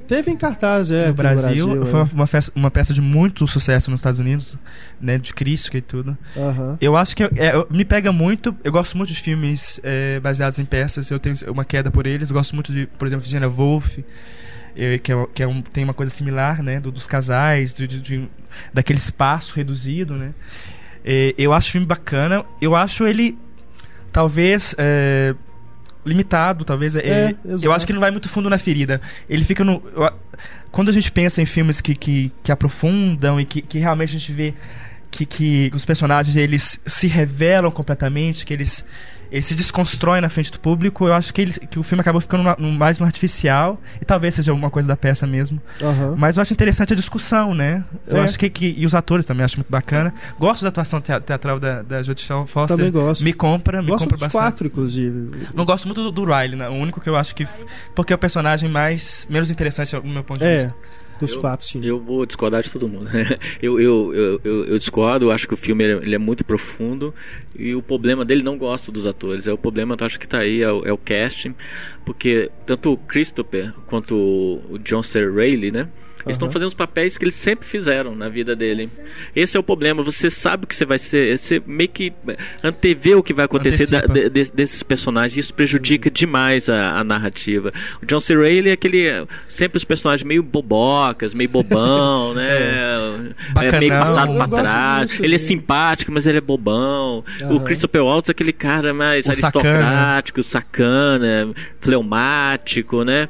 Teve em cartaz, é, no Brasil. no Foi Brasil. uma, peça, uma peça de muito sucesso nos Estados Unidos, né? De crítica e tudo. é. Aham. Eu acho que é, é, me pega muito. Eu gosto muito de filmes é, baseados em peças. Eu tenho uma queda por eles. Eu gosto muito de, por exemplo, Virginia Woolf, eh, que, é, que é um, tem uma coisa similar, né? do- dos casais, de, de- de- daquele espaço reduzido, né? Eu acho o filme bacana. Eu acho ele talvez é, limitado, talvez. é, É, eu acho que ele não vai muito fundo na ferida. Ele fica no. eu quando a gente pensa em filmes que, que, que aprofundam e que, que realmente a gente vê que, que os personagens eles se revelam completamente, que eles, eles se desconstroem na frente do público, eu acho que, eles, que o filme acabou ficando no- no- mais no artificial, e talvez seja alguma coisa da peça mesmo. Aham. Mas eu acho interessante a discussão, né? Eu É. acho que, que. E os atores também acho muito bacana. Gosto da atuação tea- teatral da, da Jodie Foster. Também gosto. Me compra, me Gosto compra dos bastante. quatro, inclusive. Não gosto muito do, do Riley, né? O único que eu acho que. Porque é o personagem mais. menos interessante do meu ponto de É, vista. Dos Eu- quatro, sim. Eu vou discordar de todo mundo. eu, eu, eu, eu, eu discordo, eu acho que o filme ele é, ele é muito profundo e o problema dele não gosto dos atores. É o problema, eu acho que tá aí, é o, é o casting, porque tanto o Christopher quanto o, o John C. Reilly, né? Eles estão fazendo os papéis que eles sempre fizeram na vida dele. Esse é o problema. Você sabe o que você vai ser. Você meio que antevê o que vai acontecer da- de- de- desses personagens. Isso prejudica demais a, a narrativa. O John C. Reilly é aquele. Sempre os personagens meio bobocas, meio bobão, né? É, Bacanão. meio passado pra trás. disso, ele é simpático, mas ele é bobão. O Aham. Christopher Waltz é aquele cara mais O aristocrático, sacana, fleumático, né?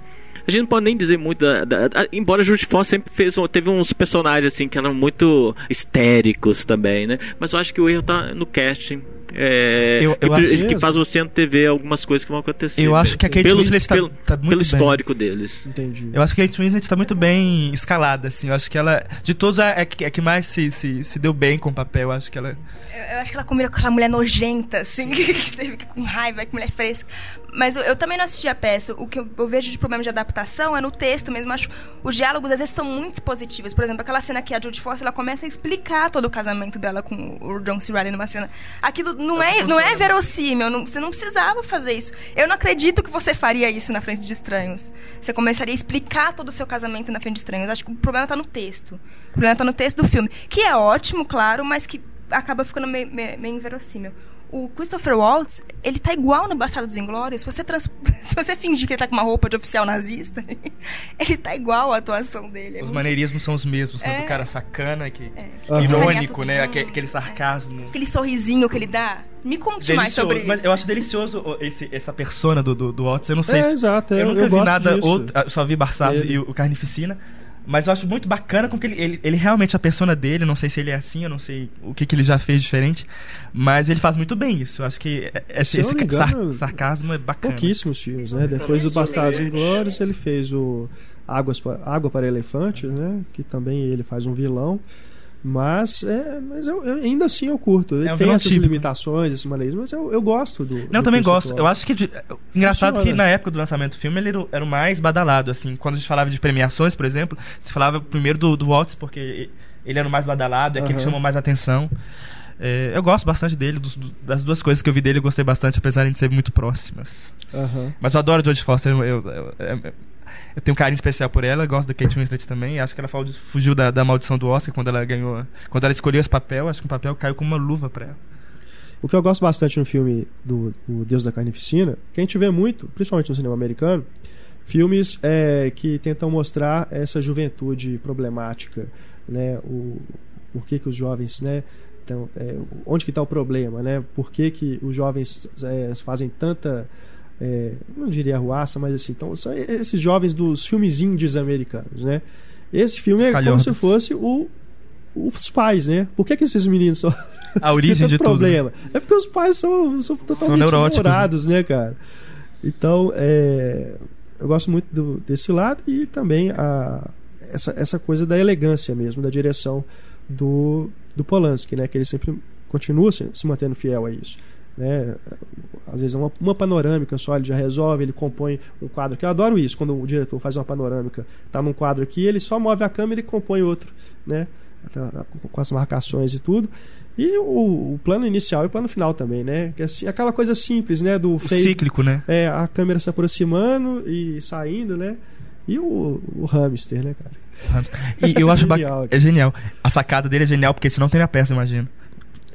A gente não pode nem dizer muito da, da- da- embora Judy Foster sempre fez um- teve uns personagens assim que eram muito histéricos também, né? Mas eu acho que o erro tá no casting. é, Eu- que, eu que mesmo. faz você antever algumas coisas que vão acontecer. Eu acho que a Kate pelo, Winslet tá- pelo, tá muito pelo bem. histórico deles. Entendi. Eu acho que a Kate Winslet tá muito bem escalada, assim. Eu acho que ela, de todos, é a que, é que mais se, se, se deu bem com o papel. Eu acho que ela. Eu, eu acho que ela combina com aquela mulher nojenta, assim, que você fica com raiva, que mulher fresca. Mas eu, eu também não assisti a peça. O que eu, eu vejo de problema de adaptação é no texto mesmo. Acho os diálogos às vezes são muito expositivos. Por exemplo, aquela cena que a Judy Foster ela começa a explicar todo o casamento dela com o John C. Reilly numa cena. Aquilo não é, não é verossímil. não- você não precisava fazer isso. Eu não acredito que você faria isso na frente de estranhos. Você começaria a explicar todo o seu casamento na frente de estranhos. Acho que o problema tá no texto. O problema tá no texto do filme. Que é ótimo, claro, mas que acaba ficando meio, meio, meio inverossímil o Christopher Waltz, ele tá igual no Bastardos Inglórios. Se você, trans... Se você fingir que ele tá com uma roupa de oficial nazista, ele tá igual a atuação dele. É os maneirismos são os mesmos, sendo é... o cara sacana, que... É. irônico, né? Aquele, aquele sarcasmo. Aquele sorrisinho que ele dá. Me conte delicioso, mais sobre isso. Mas eu acho delicioso esse, essa persona do, do, do Waltz. Eu não sei é, se... Exato, eu, eu nunca eu vi nada disso. outro. Só vi Barçado e o Carnificina. Mas eu acho muito bacana com que ele, ele, ele, realmente, a persona dele, não sei se ele é assim, eu não sei o que, que ele já fez diferente, mas ele faz muito bem isso. Eu acho que esse, esse engano, sar, sarcasmo é bacana. Pouquíssimos filmes, né? Depois do Bastardos Inglórios, ele fez o Águas, Água para Elefantes, né? Que também ele faz um vilão. Mas, é, mas eu, eu, ainda assim eu curto. Ele é um tem essas típico. limitações, esses maneirismos, mas eu, eu gosto do. Não, do também gosto. Eu acho que. De, engraçado Funciona. que na época do lançamento do filme ele era, era, o mais badalado, assim. Quando a gente falava de premiações, por exemplo, se falava primeiro do, do Waltz, porque ele era o mais badalado, é uhum. que chamou mais atenção. É, eu gosto bastante dele, dos, das duas coisas que eu vi dele, eu gostei bastante, apesar de serem muito próximas. Uhum. Mas eu adoro George Foster, eu, eu, eu, eu tenho um carinho especial por ela, gosto da Kate Winslet também. Acho que ela fugiu da, da maldição do Oscar quando ela ganhou. Quando ela escolheu esse papel, acho que o papel caiu como uma luva para ela. O que eu gosto bastante no filme do, do Deus da Carnificina, que a gente vê muito, principalmente no cinema americano, filmes é, que tentam mostrar essa juventude problemática, né? O, por que, que os jovens, né? Então, é, onde que está o problema, né? Por que, que os jovens é, fazem tanta é, não diria arruaça, mas assim, então, são esses jovens dos filmes indies americanos, né? Esse filme é como se fosse o, os pais, né? Por que, que esses meninos são. A origem de problema? Tudo. É porque os pais são, são totalmente são né? né, cara? Então, é, eu gosto muito do, desse lado e também a, essa, essa coisa da elegância mesmo, da direção do, do Polanski, né? Que ele sempre continua se, se mantendo fiel a isso. Né? Às vezes uma, uma panorâmica só ele já resolve, ele compõe um quadro que eu adoro isso quando o diretor faz uma panorâmica, tá num quadro aqui, ele só move a câmera e compõe outro, né? Com as marcações e tudo. E o, o, plano inicial e o plano final também, né? Que é assim, aquela coisa simples, né? Do fake, cíclico, né? É, a câmera se aproximando e saindo, né? E o, o hamster, né, cara? E eu acho genial, é genial. A sacada dele é genial, porque senão tem a peça, imagina.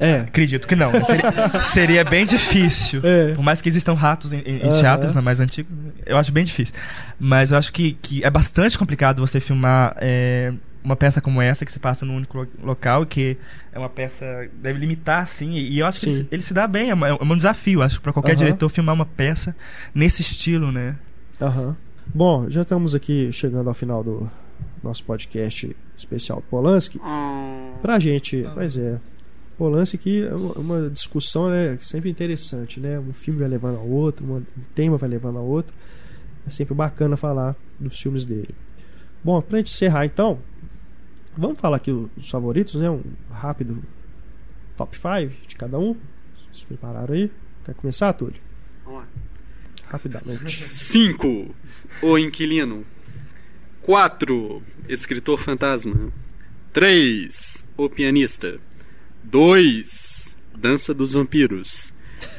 É. Acredito que não. Seria, seria bem difícil. É. Por mais que existam ratos em, em uhum. teatros, né, mais antigos, eu acho bem difícil. Mas eu acho que, que é bastante complicado você filmar é, uma peça como essa, que se passa num único local, que é uma peça. deve limitar, assim. E, eu acho Sim. que ele, ele, se dá bem, é, uma, é um desafio, acho, para qualquer uhum. diretor filmar uma peça nesse estilo, né? Aham. Bom, já estamos aqui chegando ao final do nosso podcast especial do Polanski. Hum. Pra gente, pois é, o lance aqui é uma discussão né, sempre interessante, né? Um filme vai levando ao outro, um tema vai levando ao outro. É sempre bacana falar dos filmes dele. Bom, pra gente encerrar então, vamos falar aqui os favoritos, né? Um rápido top 5 de cada um. Se prepararam aí? Quer começar, Túlio? Vamos lá. Rapidamente. 5. O Inquilino. 4. Escritor Fantasma. 3. O Pianista. 2, Dança dos Vampiros.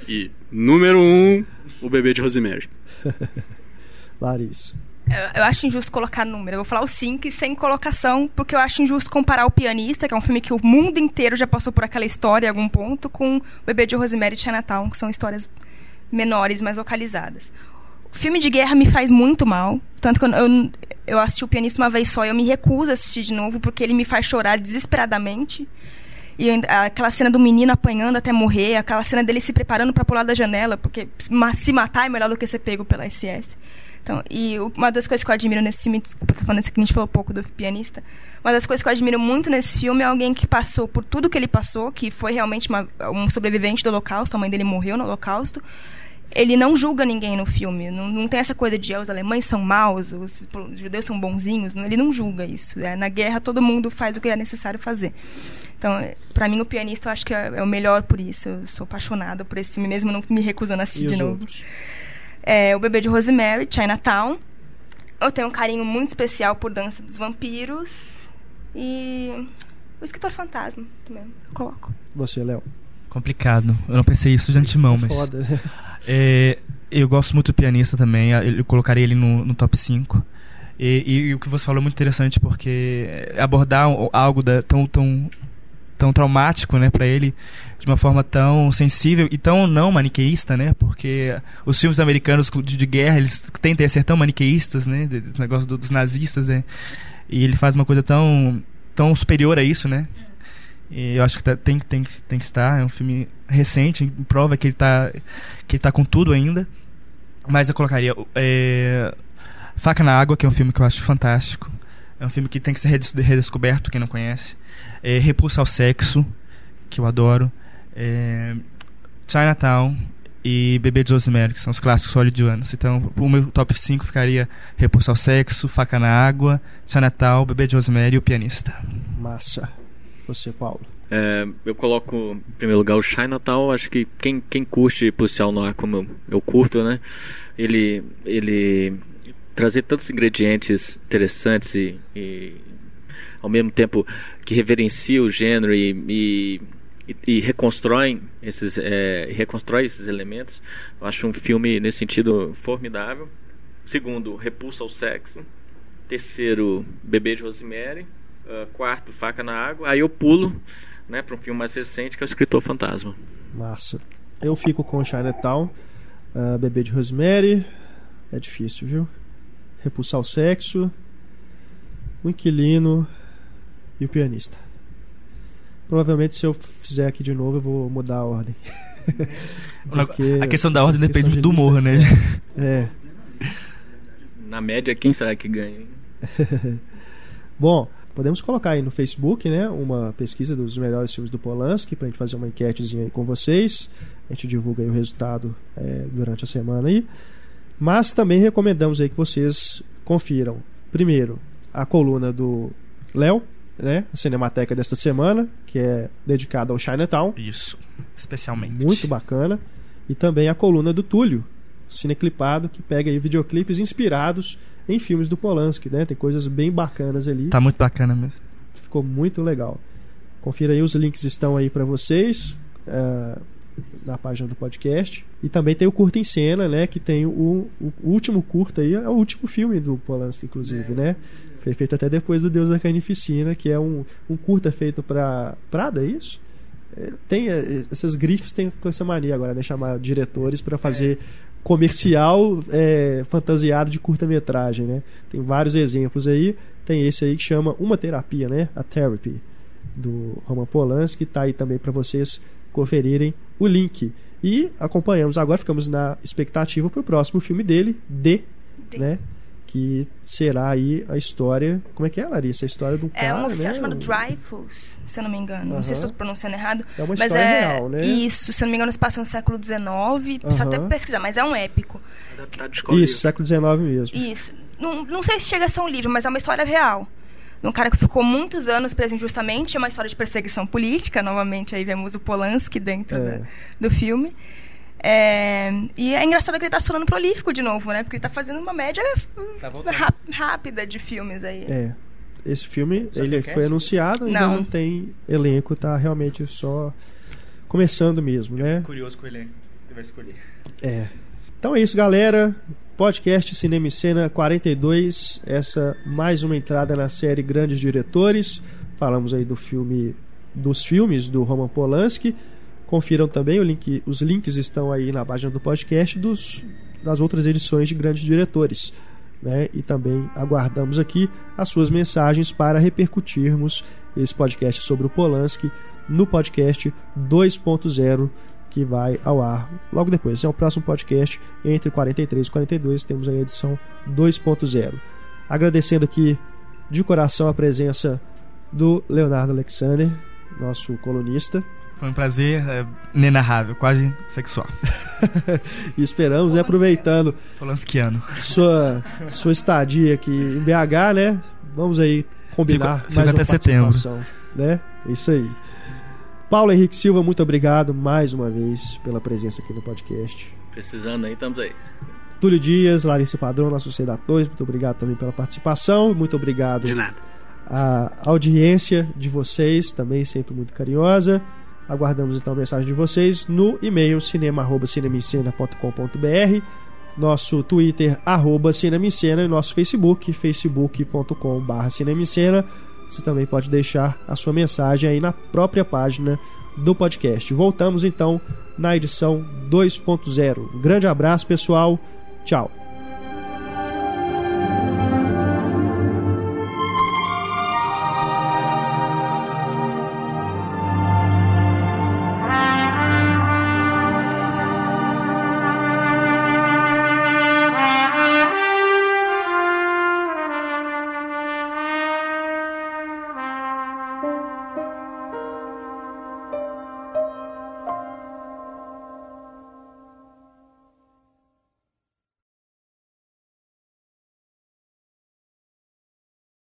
E número 1, um, O Bebê de Rosemary. Larissa. Eu, eu, acho injusto colocar número. Eu vou falar o 5 e sem colocação, porque eu acho injusto comparar O Pianista, que é um filme que o mundo inteiro já passou por aquela história em algum ponto, com O Bebê de Rosemary e Chinatown, que são histórias menores, mais localizadas. O filme de guerra me faz muito mal. Tanto que eu, eu, eu assisti O Pianista uma vez só e eu me recuso a assistir de novo, porque ele me faz chorar desesperadamente. E aquela cena do menino apanhando até morrer, aquela cena dele se preparando para pular da janela, porque se matar é melhor do que ser pego pela SS. Então, e uma das coisas que eu admiro nesse filme, desculpa, tô falando isso que a gente falou pouco do pianista, uma das coisas que eu admiro muito nesse filme é alguém que passou por tudo que ele passou, que foi realmente uma, um sobrevivente do Holocausto, a mãe dele morreu no Holocausto, ele não julga ninguém no filme. Não, não tem essa coisa de ah, os alemães são maus, os judeus são bonzinhos. Ele não julga isso. É, na guerra, todo mundo faz o que é necessário fazer. Então, para mim, o pianista, eu acho que é, é, o melhor por isso. Eu sou apaixonada por esse filme, mesmo não me recusando a assistir e de novo. Outros? É, o Bebê de Rosemary, Chinatown. Eu tenho um carinho muito especial por Dança dos Vampiros. E o Escritor Fantasma também, coloco. Você, Léo? Complicado. Eu não pensei isso de antemão, é mas. Foda. É, eu gosto muito do pianista também, eu colocaria ele no, no top 5. E, e, e, o que você falou é muito interessante, porque abordar algo da, tão, tão tão traumático, né, para ele, de uma forma tão sensível e tão não maniqueísta, né? Porque os filmes americanos de, de guerra, eles tentam ser tão maniqueístas, né? Negócio do, dos nazistas, né? E ele faz uma coisa tão tão superior a isso, né? E eu acho que tá, tem, tem, tem que estar. É um filme recente, prova que ele está que ele tá com tudo ainda. Mas eu colocaria é, Faca na Água, que é um filme que eu acho fantástico. É um filme que tem que ser redescoberto, quem não conhece. É, Repulsa ao Sexo, que eu adoro. É, Chinatown e Bebê de Rosemary, que são os clássicos hollywoodianos. Então, o meu top 5 ficaria Repulsa ao Sexo, Faca na Água, Chinatown, Bebê de Rosemary e O Pianista. Massa. Você, Paulo? É, eu coloco em primeiro lugar o Chinatown. Acho que quem, quem curte policial noir como eu, eu curto, né? Ele, ele trazer tantos ingredientes interessantes e, e ao mesmo tempo que reverencia o gênero e, e, e reconstrói esses é, reconstrói esses elementos. Eu acho um filme nesse sentido formidável. Segundo, repulsa ao sexo. Terceiro, Bebê de Rosemary. Uh, quarto, Faca na Água. Aí eu pulo né, para um filme mais recente que é o Escritor Fantasma. Massa. Eu fico com Chinatown, uh, Bebê de Rosemary. É difícil, viu? repulsar o sexo, o inquilino e o pianista. Provavelmente se eu fizer aqui de novo eu vou mudar a ordem. a questão da ordem depende de do humor, né? É. Na média, quem será que ganha? Bom, podemos colocar aí no Facebook, né, uma pesquisa dos melhores filmes do Polanski pra gente fazer uma enquetezinha aí com vocês. A gente divulga aí o resultado é, durante a semana aí. Mas também recomendamos aí que vocês confiram, primeiro, a coluna do Léo, né, a Cinemateca desta semana, que é dedicada ao Chinatown. Isso, especialmente. Muito bacana. E também a coluna do Túlio, cineclipado, que pega aí videoclipes inspirados em filmes do Polanski, né? Tem coisas bem bacanas ali. Tá muito bacana mesmo. Ficou muito legal. Confira aí, os links estão aí para vocês. Uh, na página do podcast. E também tem o Curta em Cena, né? Que tem o, o último curta aí, é o último filme do Polanski, inclusive, é. né? Foi feito até depois do Deus da Carnificina, que é um, um curta feito para Prada, é isso? É, tem é, essas grifes tem com essa mania agora, né? Chamar diretores para fazer é. Comercial é, fantasiado de curta-metragem, né? Tem vários exemplos aí. Tem esse aí que chama Uma Terapia, né? A Therapy, do Roman Polanski, tá aí também para vocês conferirem o link. E acompanhamos agora, ficamos na expectativa para o próximo filme dele, D, né? Que será aí a história. Como é que é, Larissa? A história do cara. É uma né? chamada Dreyfus, se eu não me engano. Não sei se estou pronunciando errado. É uma história é, real, né? Isso, se eu não me engano, se passa no século XIX. Uhum. Só até pesquisar, mas é um épico. Adaptado de Isso, século XIX mesmo. Isso. Não, não sei se chega a ser um livro, mas é uma história real um cara que ficou muitos anos preso injustamente. É uma história de perseguição política. Novamente, aí vemos o Polanski dentro é. do, do filme. É, e é engraçado que ele está se tornando prolífico de novo, né? Porque ele está fazendo uma média tá rápida de filmes aí. É. Esse filme, ele foi anunciado, ainda não. não tem elenco, tá realmente só começando mesmo, Eu né? curioso com o elenco que vai escolher. É. Então é isso, galera. Podcast Cinema e Cena 42, essa mais uma entrada na série Grandes Diretores. Falamos aí do filme dos filmes do Roman Polanski. Confiram também link, os links estão aí na página do podcast dos, das outras edições de Grandes Diretores. Né? E também aguardamos aqui as suas mensagens para repercutirmos esse podcast sobre o Polanski no podcast 2.0 que vai ao ar logo depois. Esse é o próximo podcast entre 43 e 42, temos a edição 2.0. Agradecendo aqui de coração a presença do Leonardo Alexander, nosso colunista. Foi um prazer é, inenarrável, quase sexual. e esperamos, né, aproveitando Polanskiano. Sua, sua estadia aqui em BH, né? Vamos aí combinar fico, mais fico uma até setembro. Né? É isso aí. Paulo Henrique Silva, muito obrigado mais uma vez pela presença aqui no podcast. Precisando aí, estamos aí. Túlio Dias, Larissa Padrão, nossos redatores, muito obrigado também pela participação. Muito obrigado. De nada. A audiência de vocês, também sempre muito carinhosa. Aguardamos então a mensagem de vocês no e-mail cinema.cinemicena.com.br, nosso Twitter, arroba Cinemicena, e nosso Facebook, facebook.com.br Cinemicena. você também pode deixar a sua mensagem aí na própria página do podcast. Voltamos então na edição 2.0. Um grande abraço, pessoal. Tchau.